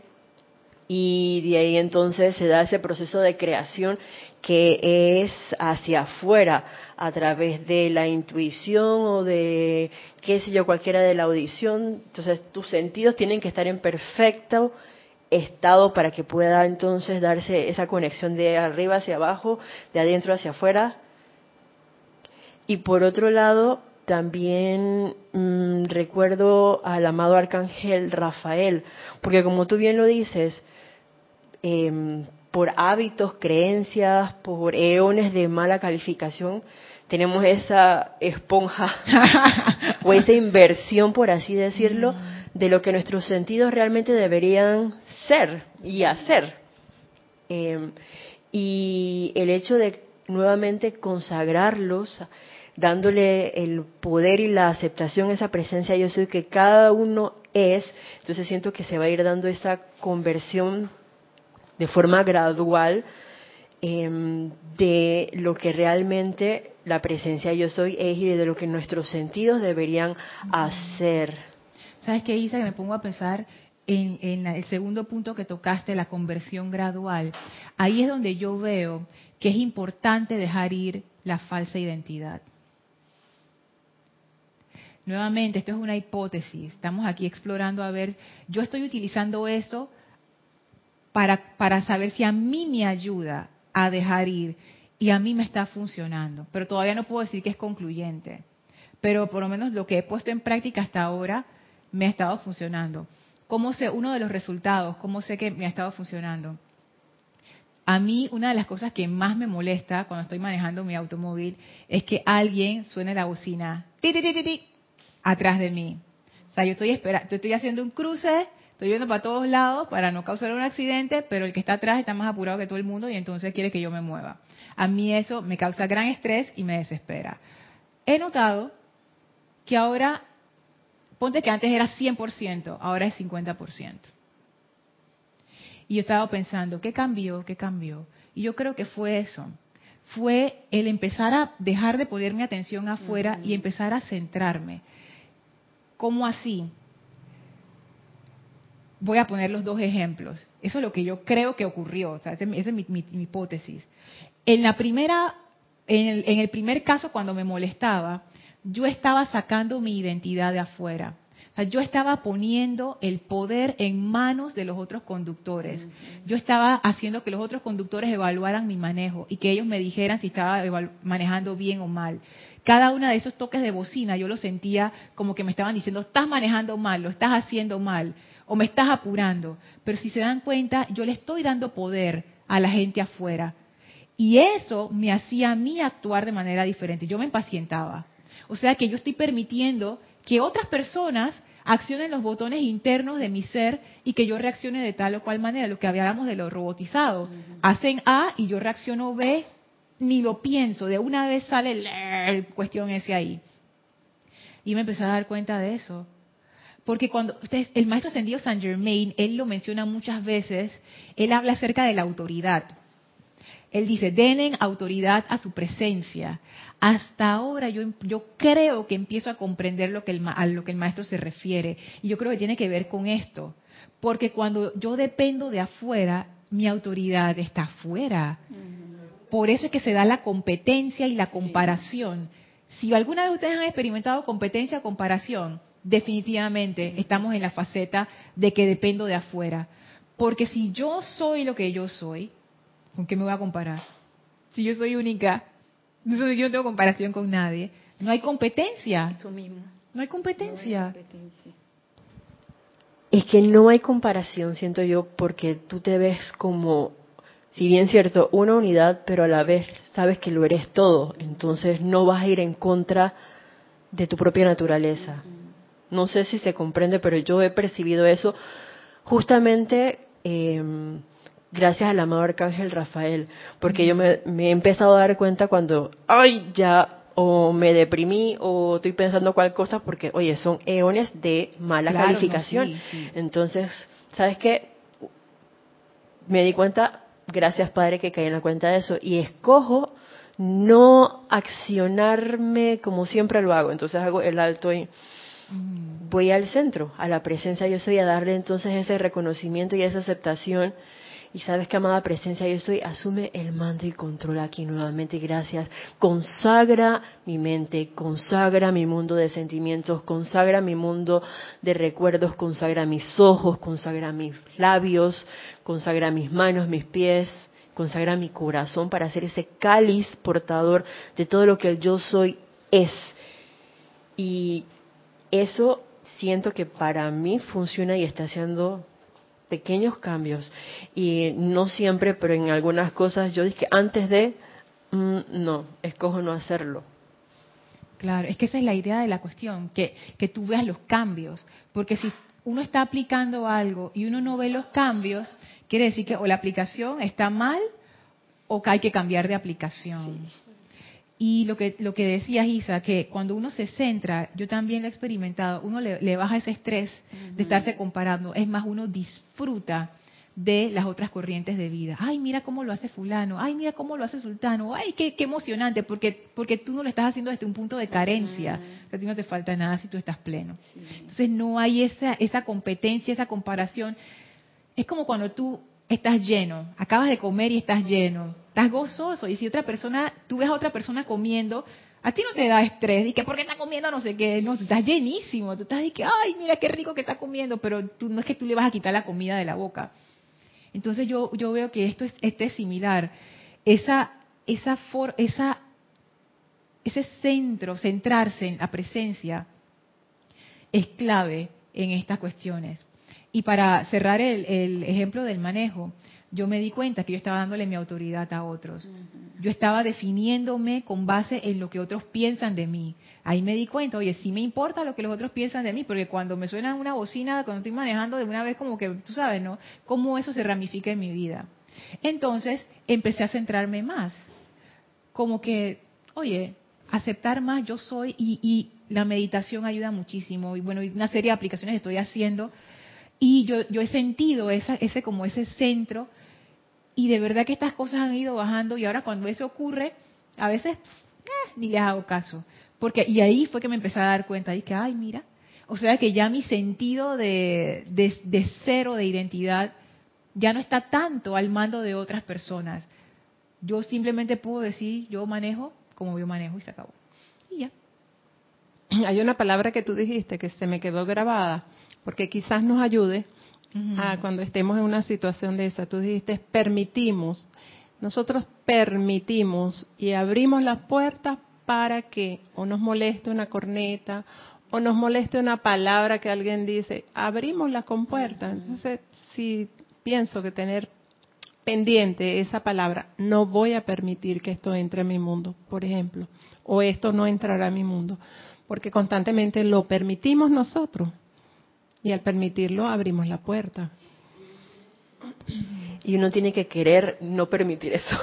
y de ahí entonces se da ese proceso de creación que es hacia afuera a través de la intuición o de qué sé yo cualquiera de la audición. Entonces tus sentidos tienen que estar en perfecto estado para que pueda entonces darse esa conexión de arriba hacia abajo de adentro hacia afuera. Y por otro lado también mm, recuerdo al amado arcángel Rafael, porque como tú bien lo dices, Em, por hábitos, creencias, por eones de mala calificación, tenemos esa esponja o esa inversión, por así decirlo, mm. de lo que nuestros sentidos realmente deberían ser y hacer. Em, y el hecho de nuevamente consagrarlos, dándole el poder y la aceptación a esa presencia yo soy que cada uno es, entonces siento que se va a ir dando esa conversión de forma gradual em, de lo que realmente la presencia yo soy es y de lo que nuestros sentidos deberían hacer. ¿Sabes qué, Isa? Que me pongo a pensar en, en, el segundo punto que tocaste, la conversión gradual. Ahí es donde yo veo que es importante dejar ir la falsa identidad. Nuevamente, esto es una hipótesis. Estamos aquí explorando a ver, yo estoy utilizando eso para, para saber si a mí me ayuda a dejar ir y a mí me está funcionando. Pero todavía no puedo decir que es concluyente. Pero por lo menos lo que he puesto en práctica hasta ahora me ha estado funcionando. ¿Cómo sé uno de los resultados? ¿Cómo sé que me ha estado funcionando? A mí una de las cosas que más me molesta cuando estoy manejando mi automóvil es que alguien suene la bocina atrás de mí. O sea, yo estoy esperando, yo estoy haciendo un cruce Estoy yendo para todos lados para no causar un accidente, pero el que está atrás está más apurado que todo el mundo y entonces quiere que yo me mueva. A mí eso me causa gran estrés y me desespera. He notado que ahora, ponte que antes era 100%, ahora es 50%. Y yo estaba pensando, ¿qué cambió? ¿Qué cambió? Y yo creo que fue eso. Fue el empezar a dejar de poner mi atención afuera y empezar a centrarme. ¿Cómo así? voy a poner los dos ejemplos. Eso es lo que yo creo que ocurrió. esa es mi, hipótesis. En la primera, en el, en el primer caso, cuando me molestaba, yo estaba sacando mi identidad de afuera. yo estaba poniendo el poder en manos de los otros conductores. Yo estaba haciendo que los otros conductores evaluaran mi manejo y que ellos me dijeran si estaba manejando bien o mal. Cada uno de esos toques de bocina yo lo sentía como que me estaban diciendo, estás manejando mal, lo estás haciendo mal o me estás apurando. Pero si se dan cuenta, yo le estoy dando poder a la gente afuera. Y eso me hacía a mí actuar de manera diferente. Yo me impacientaba. O sea que yo estoy permitiendo que otras personas accionen los botones internos de mi ser y que yo reaccione de tal o cual manera, lo que hablábamos de lo robotizado. Hacen A y yo reacciono B, ni lo pienso, de una vez sale la cuestión ese ahí. Y me empecé a dar cuenta de eso. Porque cuando ustedes, el maestro ascendido Saint Germain, él lo menciona muchas veces, él habla acerca de la autoridad. Él dice, den autoridad a su presencia. Hasta ahora yo, yo creo que empiezo a comprender lo que el, a lo que el maestro se refiere. Y yo creo que tiene que ver con esto. Porque cuando yo dependo de afuera, mi autoridad está afuera. Por eso es que se da la competencia y la comparación. Si alguna vez ustedes han experimentado competencia o comparación, definitivamente estamos en la faceta de que dependo de afuera. Porque si yo soy lo que yo soy, ¿con qué me voy a comparar? Si yo soy única, yo no tengo comparación con nadie, no hay competencia. Eso mismo. No hay competencia. Es que no hay comparación, siento yo, porque tú te ves como, si bien cierto, una unidad, pero a la vez sabes que lo eres todo. Entonces no vas a ir en contra de tu propia naturaleza. No sé si se comprende, pero yo he percibido eso justamente eh, gracias al amado arcángel Rafael, porque yo me, he empezado a dar cuenta cuando, ay, ya o me deprimí o estoy pensando cual cosa porque, oye, son eones de mala calificación. Entonces, ¿sabes qué? Me di cuenta, gracias Padre, que caí en la cuenta de eso y escojo no accionarme como siempre lo hago. Entonces hago el alto y mm. voy al centro, a la presencia yo soy, a darle entonces ese reconocimiento y esa aceptación y sabes que, amada presencia, yo soy, asume el mando y control aquí nuevamente. Gracias. Consagra mi mente, consagra mi mundo de sentimientos, consagra mi mundo de recuerdos, consagra mis ojos, consagra mis labios, consagra mis manos, mis pies, consagra mi corazón para ser ese cáliz portador de todo lo que el yo soy es. Y eso siento que para mí funciona y está haciendo pequeños cambios y no siempre, pero en algunas cosas yo dije antes de, mm, no, escojo no hacerlo. Claro, es que esa es la idea de la cuestión, que, que tú veas los cambios, porque si uno está aplicando algo y uno no ve los cambios, quiere decir que o la aplicación está mal o que hay que cambiar de aplicación. Y lo que, lo que decías, Isa, que cuando uno se centra, yo también lo he experimentado, uno le, baja ese estrés de estarse comparando. Es más, uno disfruta de las otras corrientes de vida. Ay, mira cómo lo hace fulano, ay, mira cómo lo hace sultano, ay, qué, qué emocionante, porque, porque tú no lo estás haciendo desde un punto de carencia, a ti no te falta nada si tú estás pleno. Entonces no hay esa, esa competencia, esa comparación. Es como cuando tú estás lleno, acabas de comer y estás lleno, estás gozoso. Y si otra persona, tú ves a otra persona comiendo, a ti no te da estrés, y que porque está comiendo no sé qué, no, estás llenísimo, tú estás y que, ay, mira qué rico que está comiendo, pero tú, no es que tú le vas a quitar la comida de la boca. Entonces yo, yo veo que esto es, este es similar. Esa, esa, for, esa, ese centro, centrarse en la presencia, es clave en estas cuestiones. Y para cerrar el, ejemplo del manejo, yo me di cuenta que yo estaba dándole mi autoridad a otros. Yo estaba definiéndome con base en lo que otros piensan de mí. Ahí me di cuenta, oye, sí me importa lo que los otros piensan de mí, porque cuando me suena una bocina, cuando estoy manejando de una vez, como que, tú sabes, ¿no? Cómo eso se ramifica en mi vida. Entonces, empecé a centrarme más. Como que, oye, aceptar más yo soy y, y la meditación ayuda muchísimo. Y bueno, una serie de aplicaciones estoy haciendo y yo, yo he sentido esa, ese como ese centro y de verdad que estas cosas han ido bajando y ahora cuando eso ocurre, a veces eh, ni les hago caso. Porque, y ahí fue que me empecé a dar cuenta, y que, ay, mira, o sea que ya mi sentido de, de, de cero de identidad ya no está tanto al mando de otras personas. Yo simplemente puedo decir, yo manejo como yo manejo y se acabó. Y ya. Hay una palabra que tú dijiste que se me quedó grabada, porque quizás nos ayude a cuando estemos en una situación de esa. Tú dijiste, permitimos. Nosotros permitimos y abrimos las puertas para que o nos moleste una corneta o nos moleste una palabra que alguien dice, abrimos la compuerta. Entonces, si pienso que tener pendiente esa palabra, no voy a permitir que esto entre a mi mundo, por ejemplo, o esto no entrará a mi mundo, porque constantemente lo permitimos nosotros. Y al permitirlo abrimos la puerta. Y uno tiene que querer no permitir eso.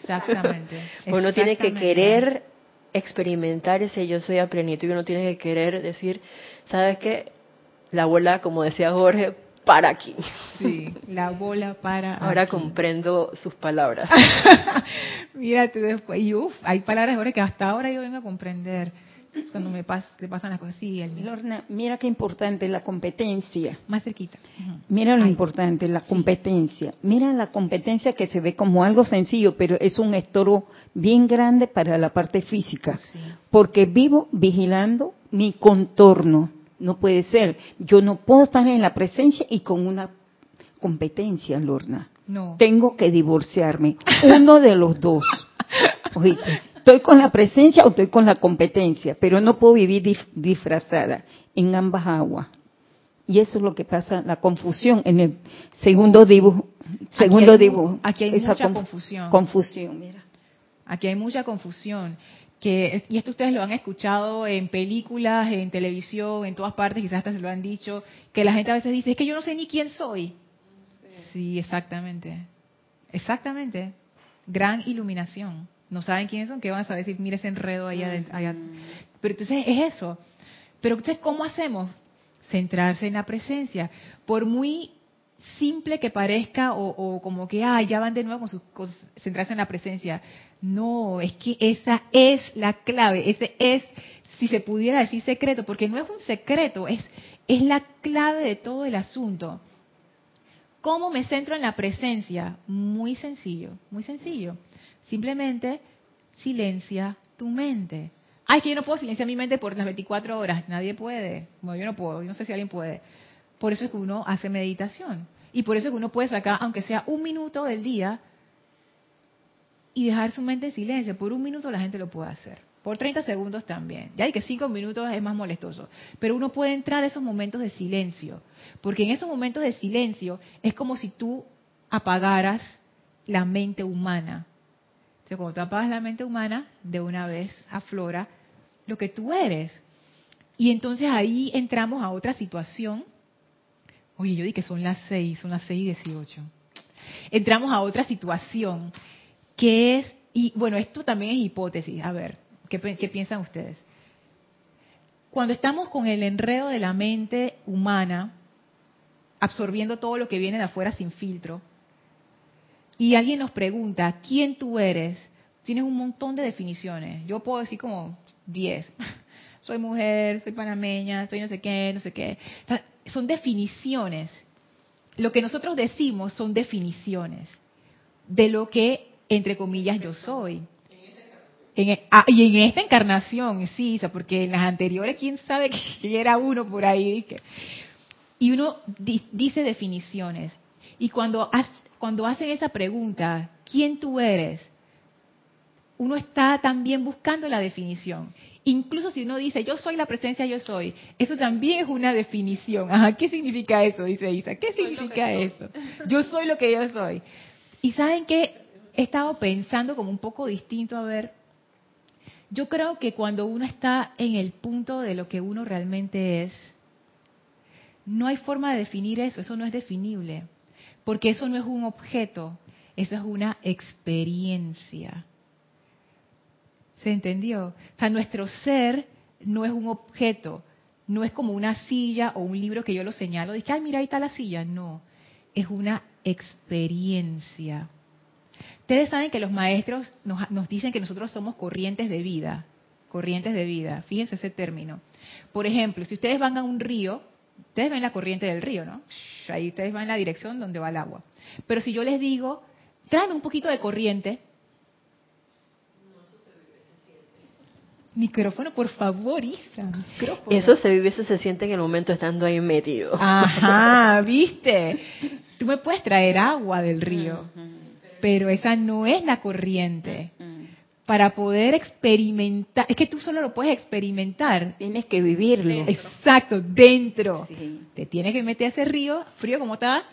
Exactamente. uno tiene que querer experimentar ese yo soy a plenitud y uno tiene que querer decir, ¿sabes qué? La abuela, como decía Jorge, para aquí. Sí, la bola para Ahora comprendo sus palabras. Mira tú después, y uff, hay palabras ahora que hasta ahora yo vengo a comprender cuando me pas, te pasan las cosas. Sí, Lorna, mira qué importante la competencia. Más cerquita. Mira lo importante, la competencia. Mira la competencia que se ve como algo sencillo, pero es un estorbo bien grande para la parte física. Porque vivo vigilando mi contorno. No puede ser. Yo no puedo estar en la presencia y con una competencia, Lorna. No. Tengo que divorciarme. Uno de los dos. estoy con la presencia o estoy con la competencia, pero no puedo vivir disfrazada en ambas aguas. Y eso es lo que pasa, la confusión en el segundo dibujo. Segundo aquí hay, dibujo. Aquí hay mucha confusión. Confusión, mira. Aquí hay mucha confusión. Que, y esto ustedes lo han escuchado en películas, en televisión, en todas partes, quizás hasta se lo han dicho, que la gente a veces dice, es que yo no sé ni quién soy. Sí, exactamente. Exactamente. Gran iluminación no saben quiénes son, ¿qué van a saber si mira ese enredo allá, allá? Pero entonces es eso. Pero entonces, ¿cómo hacemos? Centrarse en la presencia. Por muy simple que parezca o, como que, ah, ya van de nuevo con, su, centrarse en la presencia. No, es que esa es la clave, ese es, si se pudiera decir secreto, porque no es un secreto, es, es la clave de todo el asunto. ¿Cómo me centro en la presencia? Muy sencillo, muy sencillo. Simplemente silencia tu mente. Ay, que yo no puedo silenciar mi mente por las 24 horas. Nadie puede. Bueno, yo no puedo. Yo no sé si alguien puede. Por eso es que uno hace meditación. Y por eso es que uno puede sacar, aunque sea un minuto del día, y dejar su mente en silencio. Por un minuto la gente lo puede hacer. Por 30 segundos también. Ya hay que 5 minutos es más molestoso. Pero uno puede entrar a esos momentos de silencio. Porque en esos momentos de silencio es como si tú apagaras la mente humana cuando tú apagas la mente humana, de una vez aflora lo que tú eres. Y entonces ahí entramos a otra situación. Oye, yo dije que son las seis, son las seis y dieciocho. Entramos a otra situación que es, y bueno, esto también es hipótesis. A ver, ¿qué, qué piensan ustedes? Cuando estamos con el enredo de la mente humana, absorbiendo todo lo que viene de afuera sin filtro, y alguien nos pregunta, ¿quién tú eres? Tienes un montón de definiciones. Yo puedo decir como 10. Soy mujer, soy panameña, soy no sé qué, no sé qué. son definiciones. Lo que nosotros decimos son definiciones de lo que, entre comillas, yo soy. En, ah, y en esta encarnación, sí, porque en las anteriores, quién sabe que era uno por ahí. Y uno dice definiciones. Y cuando cuando hacen esa pregunta, ¿quién tú eres? Uno está también buscando la definición. Incluso si uno dice, yo soy la presencia, yo soy, eso también es una definición. Ajá, ¿qué significa eso? Dice Isa. ¿Qué significa eso? Yo soy lo que yo soy. Y saben que he estado pensando como un poco distinto a ver. Yo creo que cuando uno está en el punto de lo que uno realmente es, no hay forma de definir eso, eso no es definible. Porque eso no es un objeto, eso es una experiencia. ¿Se entendió? O sea, nuestro ser no es un objeto, no es como una silla o un libro que yo lo señalo, dice, ay, mira, ahí está la silla. No, es una experiencia. Ustedes saben que los maestros nos, nos, dicen que nosotros somos corrientes de vida, corrientes de vida, fíjense ese término. Por ejemplo, si ustedes van a un río, Ustedes ven la corriente del río, ¿no? Ahí ustedes van en la dirección donde va el agua. Pero si yo les digo, tráeme un poquito de corriente. Micrófono, por favor, Isa. Eso se vive, eso se siente en el momento estando ahí metido. Ajá, ¿viste? Tú me puedes traer agua del río, pero esa no es la corriente para poder experimentar, es que tú solo lo puedes experimentar. Tienes que vivirlo. Exacto, dentro. Te tienes que meter a ese río, frío como está,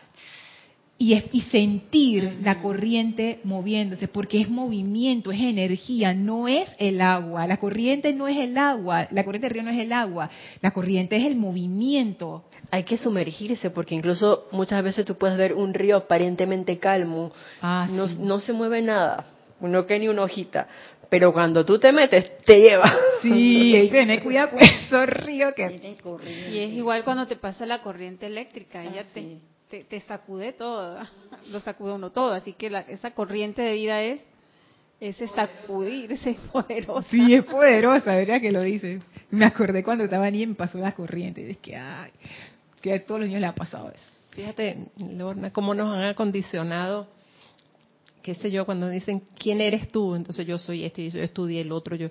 y, y sentir la corriente moviéndose, porque es movimiento, es energía, no es el agua. La corriente no es el agua, la corriente del río no es el agua, la corriente es el movimiento. Hay que sumergirse, porque incluso muchas veces tú puedes ver un río aparentemente calmo, ah, no, no se mueve nada, no que ni una hojita, pero cuando tú te metes, te lleva. Sí, hay que tener cuidado con esos ríos que... Y es igual cuando te pasa la corriente eléctrica, ella te, te, sacude todo, lo sacude uno todo, así que esa corriente de vida es ese sacudirse es poderosa. Sí, es poderosa, ¿verdad que lo dice? Me acordé cuando estaba y me pasó la corriente, es que, ay, que a todos los niños le ha pasado eso. Fíjate, Lorna, cómo nos han acondicionado qué sé yo, cuando dicen, ¿quién eres tú? Entonces yo soy este, y yo estudié el otro, yo,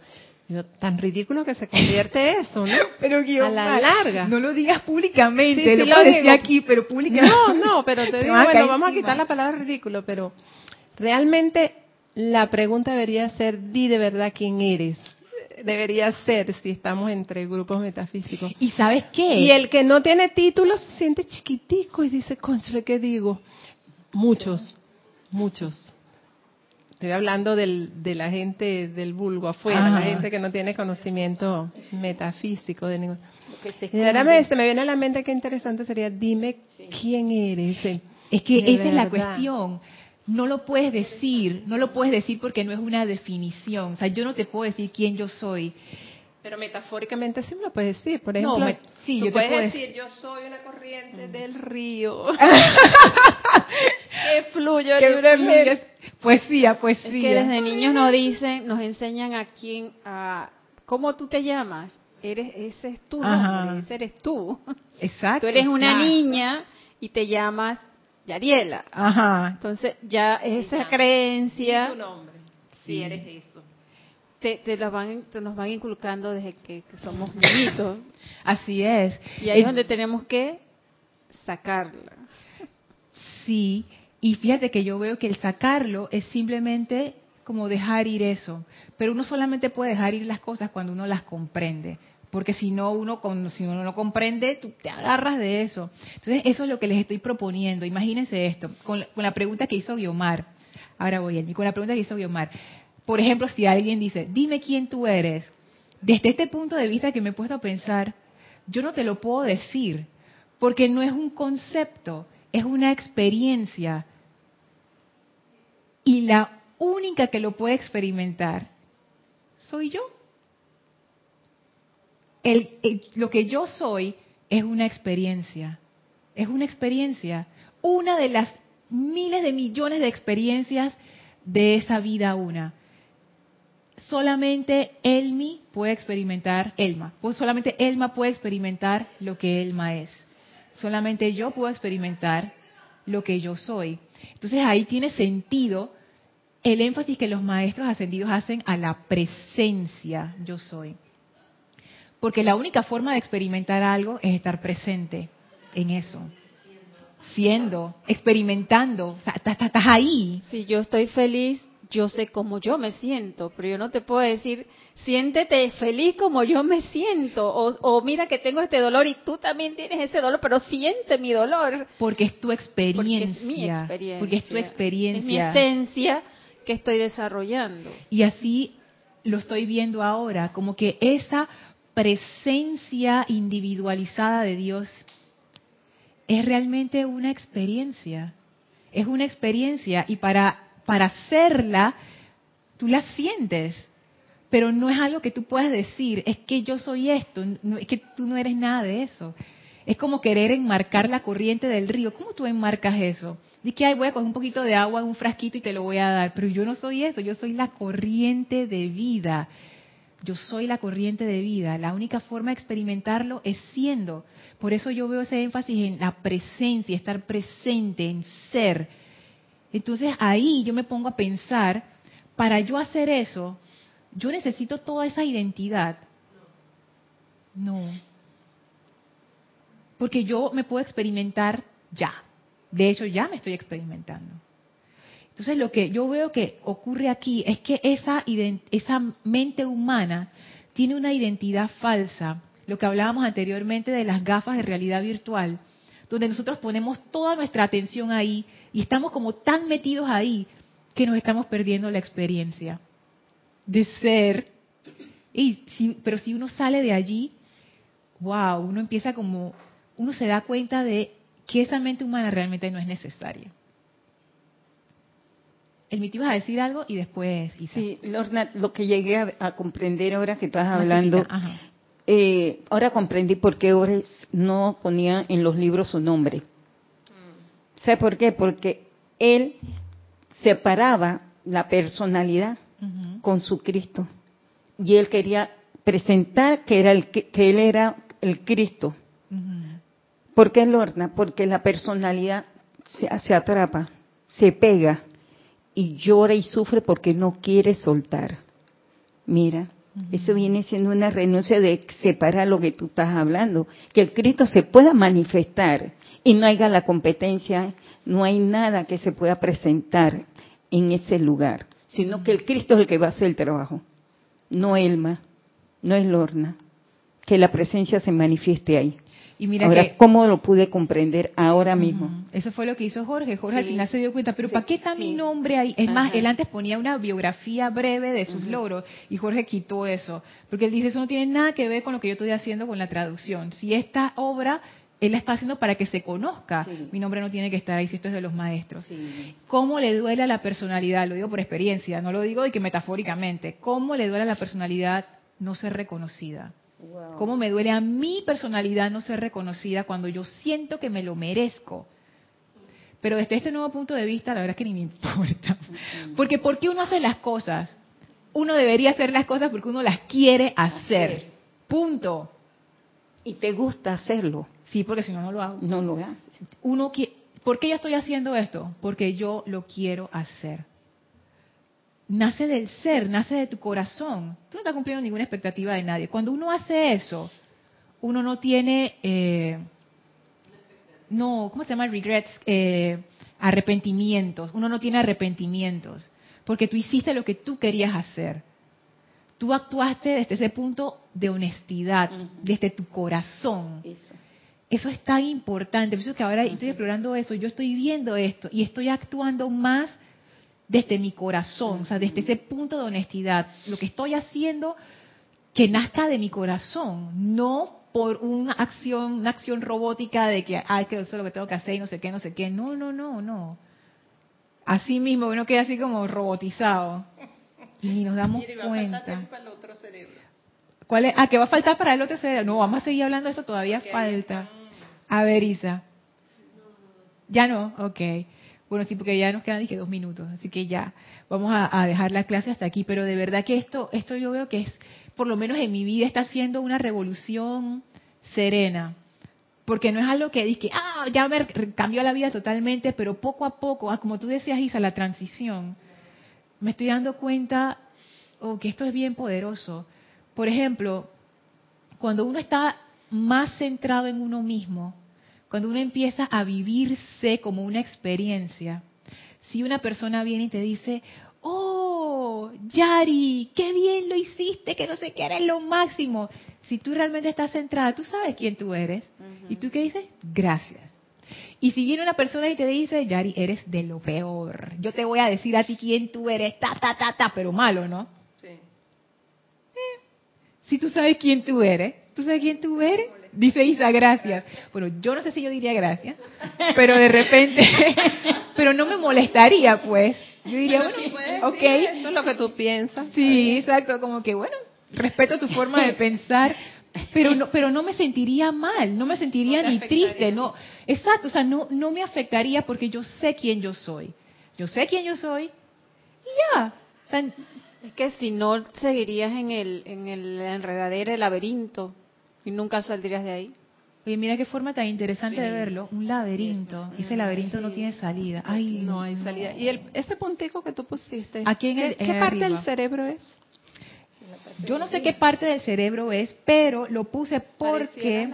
tan ridículo que se convierte eso, ¿no? Pero a la larga. No lo digas públicamente, lo, puedo decir aquí, pero públicamente. No, no, pero te, digo, bueno, vamos a quitar la palabra ridículo, pero realmente la pregunta debería ser, di de verdad quién eres. Debería ser si estamos entre grupos metafísicos. ¿Y sabes qué? Y el que no tiene títulos se siente chiquitico y dice, conchale, ¿qué digo? Muchos, muchos. Estoy hablando de la gente del vulgo afuera, la gente que no tiene conocimiento metafísico de ningún. Se me viene a la mente qué interesante sería, dime quién eres. Es que esa es la cuestión. No lo puedes decir, no lo puedes decir porque no es una definición. O sea, yo no te puedo decir quién yo soy. Pero metafóricamente sí me lo puedes decir. Por ejemplo, sí, yo puedes decir, yo soy una corriente del río que fluye libremente. Poesía, poesía. Es que desde niños nos dicen, nos enseñan a quién, a cómo tú te llamas. Eres, ese es tu nombre, ese eres tú. Exacto. Tú eres una niña y te llamas Yariela. Ajá. Entonces ya esa creencia. Tu nombre. Si eres eso. Te, te, van, te nos van inculcando desde que, somos niñitos. Así es. Y ahí es donde tenemos que sacarla. Sí, y fíjate que yo veo que el sacarlo es simplemente como dejar ir eso. Pero uno solamente puede dejar ir las cosas cuando uno las comprende. Porque si no, uno, si uno no comprende, tú te agarras de eso. Entonces, eso es lo que les estoy proponiendo. Imagínense esto, con, la pregunta que hizo Guiomar. Ahora voy, a con la pregunta que hizo Guiomar. Por ejemplo, si alguien dice, dime quién tú eres. Desde este punto de vista que me he puesto a pensar, yo no te lo puedo decir, porque no es un concepto, es una experiencia. Y la única que lo puede experimentar soy yo. lo que yo soy es una experiencia. Es una experiencia. Una de las miles de millones de experiencias de esa vida una. Solamente Elmi puede experimentar, Elma, pues solamente Elma puede experimentar lo que Elma es. Solamente yo puedo experimentar lo que yo soy. Entonces ahí tiene sentido el énfasis que los maestros ascendidos hacen a la presencia yo soy. Porque la única forma de experimentar algo es estar presente en eso. Siendo, experimentando, o sea, estás, ahí. Si yo estoy feliz, yo sé cómo yo me siento, pero yo no te puedo decir, siéntete feliz como yo me siento, o, mira que tengo este dolor y tú también tienes ese dolor, pero siente mi dolor. Porque es tu experiencia. Porque es mi experiencia. Porque es tu experiencia. Es mi esencia que estoy desarrollando. Y así lo estoy viendo ahora, como que esa presencia individualizada de Dios es realmente una experiencia. Es una experiencia y para, para hacerla, tú la sientes, pero no es algo que tú puedas decir, es que yo soy esto, es que tú no eres nada de eso. Es como querer enmarcar la corriente del río. ¿Cómo tú enmarcas eso? Dice que voy a coger un poquito de agua un frasquito y te lo voy a dar. Pero yo no soy eso, yo soy la corriente de vida. Yo soy la corriente de vida. La única forma de experimentarlo es siendo. Por eso yo veo ese énfasis en la presencia, estar presente, en ser. Entonces ahí yo me pongo a pensar, para yo hacer eso, yo necesito toda esa identidad. No. Porque yo me puedo experimentar ya. De hecho, ya me estoy experimentando. Entonces, lo que yo veo que ocurre aquí es que esa, esa mente humana tiene una identidad falsa, lo que hablábamos anteriormente de las gafas de realidad virtual, donde nosotros ponemos toda nuestra atención ahí y estamos como tan metidos ahí que nos estamos perdiendo la experiencia de ser. Y pero si uno sale de allí, wow, uno empieza como uno se da cuenta de que esa mente humana realmente no es necesaria. El ibas a decir algo y después, Sí, Lorna, lo que llegué a, comprender ahora que estás hablando, eh, ahora comprendí por qué Ores no ponía en los libros su nombre. ¿Sabes por qué? Porque él separaba la personalidad con su Cristo y él quería presentar que era el que él era el Cristo. ¿Por qué Lorna? Porque la personalidad se atrapa, se pega y llora y sufre porque no quiere soltar. Mira, eso viene siendo una renuncia de separar lo que tú estás hablando, que el Cristo se pueda manifestar y no haya la competencia, no hay nada que se pueda presentar en ese lugar, sino que el Cristo es el que va a hacer el trabajo, no Elma, no es Lorna, que la presencia se manifieste ahí. Y mira ahora, ¿cómo lo pude comprender ahora mismo? Eso fue lo que hizo Jorge. Jorge al final se dio cuenta, pero ¿para qué está mi nombre ahí? Es más, él antes ponía una biografía breve de sus logros y Jorge quitó eso, porque él dice, eso no tiene nada que ver con lo que yo estoy haciendo con la traducción. Si esta obra él la está haciendo para que se conozca. Mi nombre no tiene que estar ahí si esto es de los maestros. ¿Cómo le duele a la personalidad? Lo digo por experiencia, no lo digo de que metafóricamente. ¿Cómo le duele a la personalidad no ser reconocida? ¿Cómo me duele a mi personalidad no ser reconocida cuando yo siento que me lo merezco? Pero desde este nuevo punto de vista, la verdad es que ni me importa. Porque ¿por qué uno hace las cosas? Uno debería hacer las cosas porque uno las quiere hacer. Punto. Y te gusta hacerlo. Sí, porque si no, no lo hago. No lo haces. Uno, ¿Por qué yo estoy haciendo esto? Porque yo lo quiero hacer nace del ser, nace de tu corazón. Tú no estás cumpliendo ninguna expectativa de nadie. Cuando uno hace eso, uno no tiene, eh, no, ¿cómo se llama? Regrets, eh, arrepentimientos. Uno no tiene arrepentimientos, porque tú hiciste lo que tú querías hacer. Tú actuaste desde ese punto de honestidad, desde tu corazón. Eso. es tan importante. Por eso que ahora estoy explorando eso, yo estoy viendo esto y estoy actuando más desde mi corazón, o sea, desde ese punto de honestidad, lo que estoy haciendo que nazca de mi corazón, no por una acción, una acción robótica de que, ay, que eso es lo que tengo que hacer y no sé qué, no sé qué. No, no, no, no. Así mismo uno queda así como robotizado. Y nos damos y cuenta. Para el otro cerebro. ¿Cuál es? Ah, ¿qué va a faltar para el otro cerebro? No, vamos a seguir hablando de eso, todavía falta. A ver, Isa. Ya no, ok. Bueno, sí, porque ya nos quedan dije dos minutos, así que ya vamos a, dejar la clase hasta aquí. Pero de verdad que esto, esto yo veo que es, por lo menos en mi vida, está siendo una revolución serena. Porque no es algo que dije, ah, ya me cambió la vida totalmente, pero poco a poco, ah, como tú decías, Isa, la transición, me estoy dando cuenta oh, que esto es bien poderoso. Por ejemplo, cuando uno está más centrado en uno mismo, cuando uno empieza a vivirse como una experiencia, si una persona viene y te dice, oh, Yari, qué bien lo hiciste, que no sé qué, eres lo máximo. Si tú realmente estás centrada, tú sabes quién tú eres. ¿Y tú qué dices? Gracias. Y si viene una persona y te dice, Yari, eres de lo peor, yo te voy a decir a ti quién tú eres, ta, ta, ta, ta, pero malo, ¿no? Sí. Eh, si tú sabes quién tú eres, tú sabes quién tú eres, Dice Isa, gracias. Bueno, yo no sé si yo diría gracias, pero de repente, pero no me molestaría, pues. Yo diría, bueno, ok. eso es lo que tú piensas. Sí, exacto, como que, bueno, respeto tu forma de pensar, pero no, pero no me sentiría mal, no me sentiría ni triste, no, exacto, o sea, no, no me afectaría porque yo sé quién yo soy. Yo sé quién yo soy y ya. Es que si no seguirías en el, en el enredadero, el laberinto y nunca saldrías de ahí. Oye, mira qué forma tan interesante de verlo, un laberinto. ese laberinto no tiene salida. Ay, no, hay salida. Y el, ese puntico que tú pusiste, Aquí en ¿qué, parte del cerebro es? Yo no sé qué parte del cerebro es, pero lo puse porque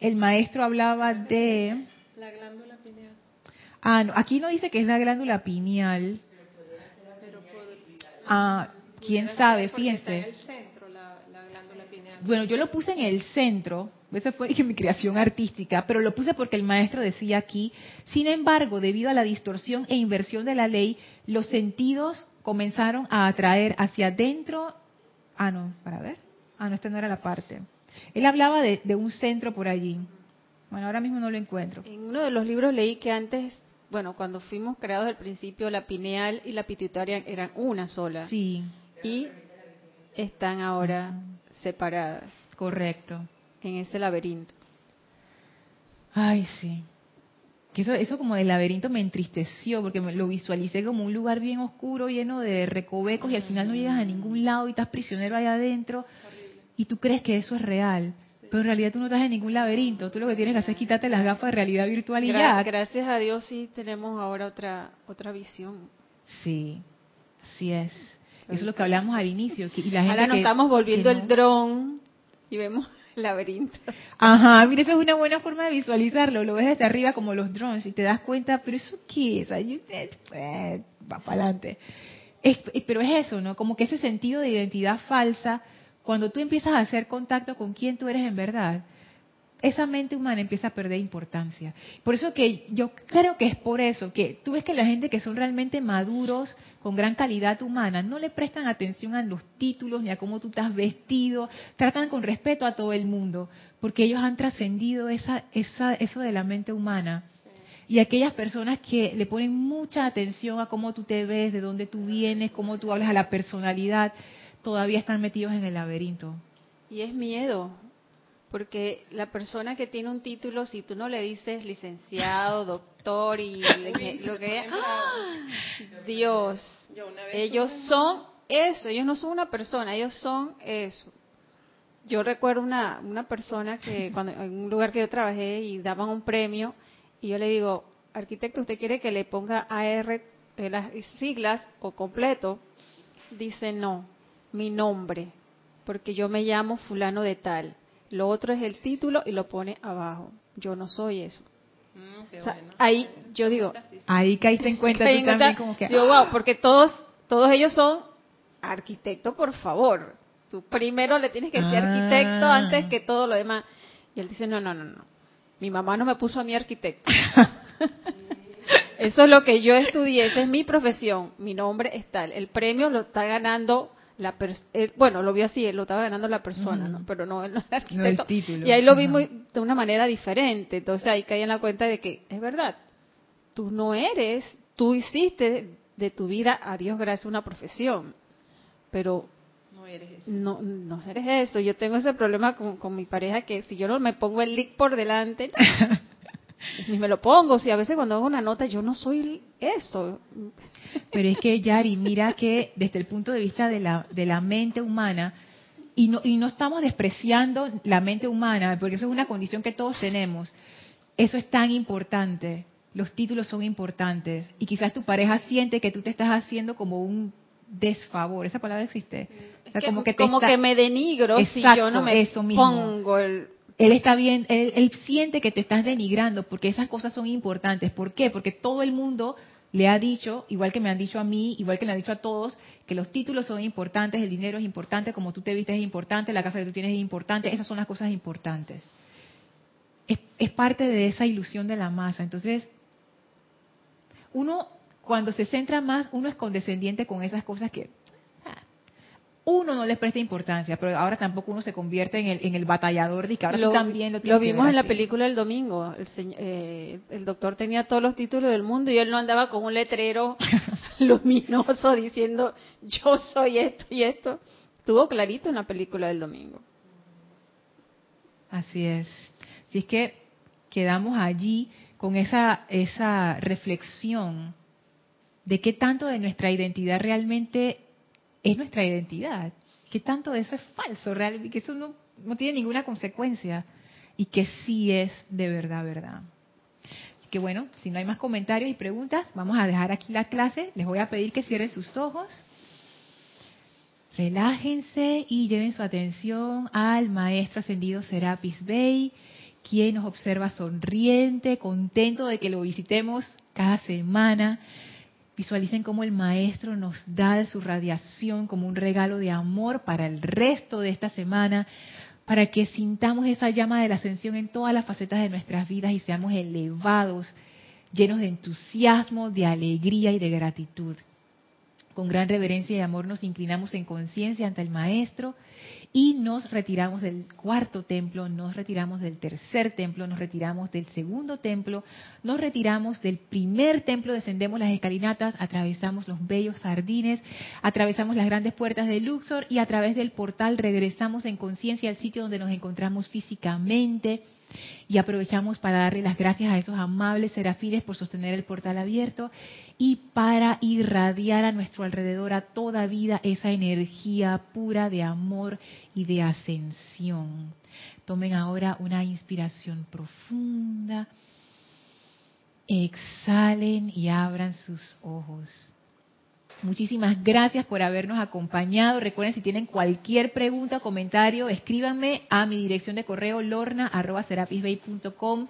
el maestro hablaba de... La glándula pineal. Ah, no, aquí no dice que es la glándula pineal. Ah, quién sabe, fíjense. Bueno, yo lo puse en el centro, esa fue mi creación artística, pero lo puse porque el maestro decía aquí, sin embargo, debido a la distorsión e inversión de la ley, los sentidos comenzaron a atraer hacia adentro, ah no, para ver, ah no, esta no era la parte. Él hablaba de, un centro por allí. Bueno, ahora mismo no lo encuentro. En uno de los libros leí que antes bueno, cuando fuimos creados al principio, la pineal y la pituitaria eran una sola. Sí. Y están ahora ah. Separadas. Correcto. En ese laberinto. Ay, sí. Que eso, eso como del laberinto me entristeció porque me lo visualicé como un lugar bien oscuro, lleno de recovecos y al final no llegas a ningún lado y estás prisionero ahí adentro y tú crees que eso es real. Pero en realidad tú no estás en ningún laberinto. Tú lo que tienes que hacer es quitarte las gafas de realidad virtual y ya. Gracias a Dios sí tenemos ahora otra otra visión. Sí, así es. Eso es lo que hablamos al inicio. Y la gente ahora nos estamos volviendo el dron y vemos laberinto. Ajá, mira, esa es una buena forma de visualizarlo. Lo ves desde arriba como los drones y te das cuenta, pero eso qué es? Eh, va para adelante. pero es eso, ¿no? Como que ese sentido de identidad falsa, cuando tú empiezas a hacer contacto con quién tú eres en verdad, esa mente humana empieza a perder importancia. Por eso que yo creo que es por eso que tú ves que la gente que son realmente maduros, con gran calidad humana, no le prestan atención a los títulos ni a cómo tú estás vestido, tratan con respeto a todo el mundo, porque ellos han trascendido esa, esa, eso de la mente humana. Y aquellas personas que le ponen mucha atención a cómo tú te ves, de dónde tú vienes, cómo tú hablas a la personalidad, todavía están metidos en el laberinto. Y es miedo, porque la persona que tiene un título, si tú no le dices licenciado, doctor y lo que ¡ah! Dios, ellos son eso, ellos no son una persona, ellos son eso. Yo recuerdo una, una persona que cuando en un lugar que yo trabajé y daban un premio y yo le digo, arquitecto, ¿usted quiere que le ponga AR eh, las siglas o completo? Dice, no, mi nombre, porque yo me llamo fulano de tal lo otro es el título y lo pone abajo. Yo no soy eso. Mm, ahí yo digo, ahí caíste en cuenta tú también como que digo, wow, porque todos todos ellos son arquitectos, por favor. Tú primero le tienes que ser arquitecto ah. antes que todo lo demás. Y él dice, "No, no, no, no. Mi mamá no me puso a mí arquitecto." Eso es lo que yo estudié, esa es mi profesión, mi nombre es tal. El premio lo está ganando la bueno, lo vio así, él lo estaba ganando la persona, ¿no? pero no el arquitecto. y ahí lo vi de una manera diferente. Entonces ahí caí en la cuenta de que es verdad, tú no eres, tú hiciste de tu vida, a Dios gracias, una profesión, pero no eres eso. No, no eres eso. Yo tengo ese problema con, con mi pareja que si yo no me pongo el lick por delante, ni me lo pongo. Si a veces cuando hago una nota yo no soy eso. Pero es que, Yari, mira que desde el punto de vista de la, de la mente humana, y no, y no estamos despreciando la mente humana, porque eso es una condición que todos tenemos, eso es tan importante. Los títulos son importantes. Y quizás tu pareja siente que tú te estás haciendo como un desfavor. ¿Esa palabra existe? como que, como que me denigro si yo no me pongo el, él está bien, él, él, siente que te estás denigrando porque esas cosas son importantes. ¿Por qué? Porque todo el mundo le ha dicho, igual que me han dicho a mí, igual que le han dicho a todos, que los títulos son importantes, el dinero es importante, como tú te vistes es importante, la casa que tú tienes es importante, esas son las cosas importantes. Es, es parte de esa ilusión de la masa. Entonces, uno, cuando se centra más, uno es condescendiente con esas cosas que uno no les presta importancia, pero ahora tampoco uno se convierte en el, en el batallador de que ahora también lo Lo vimos en la película el domingo. El, eh, el, doctor tenía todos los títulos del mundo y él no andaba con un letrero luminoso diciendo yo soy esto y esto. Estuvo clarito en la película del domingo. Así es. Si es que quedamos allí con esa, esa reflexión de qué tanto de nuestra identidad realmente es nuestra identidad. Que tanto de eso es falso, realmente, que eso no, no tiene ninguna consecuencia y que sí es de verdad, verdad. Que bueno, si no hay más comentarios y preguntas, vamos a dejar aquí la clase. Les voy a pedir que cierren sus ojos. Relájense y lleven su atención al Maestro Ascendido Serapis Bey, quien nos observa sonriente, contento de que lo visitemos cada semana Visualicen cómo el Maestro nos da su radiación como un regalo de amor para el resto de esta semana, para que sintamos esa llama de la ascensión en todas las facetas de nuestras vidas y seamos elevados, llenos de entusiasmo, de alegría y de gratitud. Con gran reverencia y amor nos inclinamos en conciencia ante el Maestro y nos retiramos del cuarto templo, nos retiramos del tercer templo, nos retiramos del segundo templo, nos retiramos del primer templo, descendemos las escalinatas, atravesamos los bellos jardines, atravesamos las grandes puertas de Luxor y a través del portal regresamos en conciencia al sitio donde nos encontramos físicamente y aprovechamos para darle las gracias a esos amables serafines por sostener el portal abierto y para irradiar a nuestro alrededor a toda vida esa energía pura de amor y de ascensión. Tomen ahora una inspiración profunda. Exhalen y abran sus ojos. Muchísimas gracias por habernos acompañado. Recuerden, si tienen cualquier pregunta o comentario, escríbanme a mi dirección de correo lorna.serapisbay.com.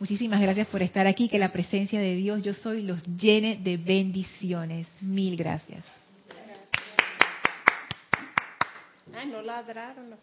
Muchísimas gracias por estar aquí. Que la presencia de Dios, yo soy, los llene de bendiciones. Mil gracias. no ladraron.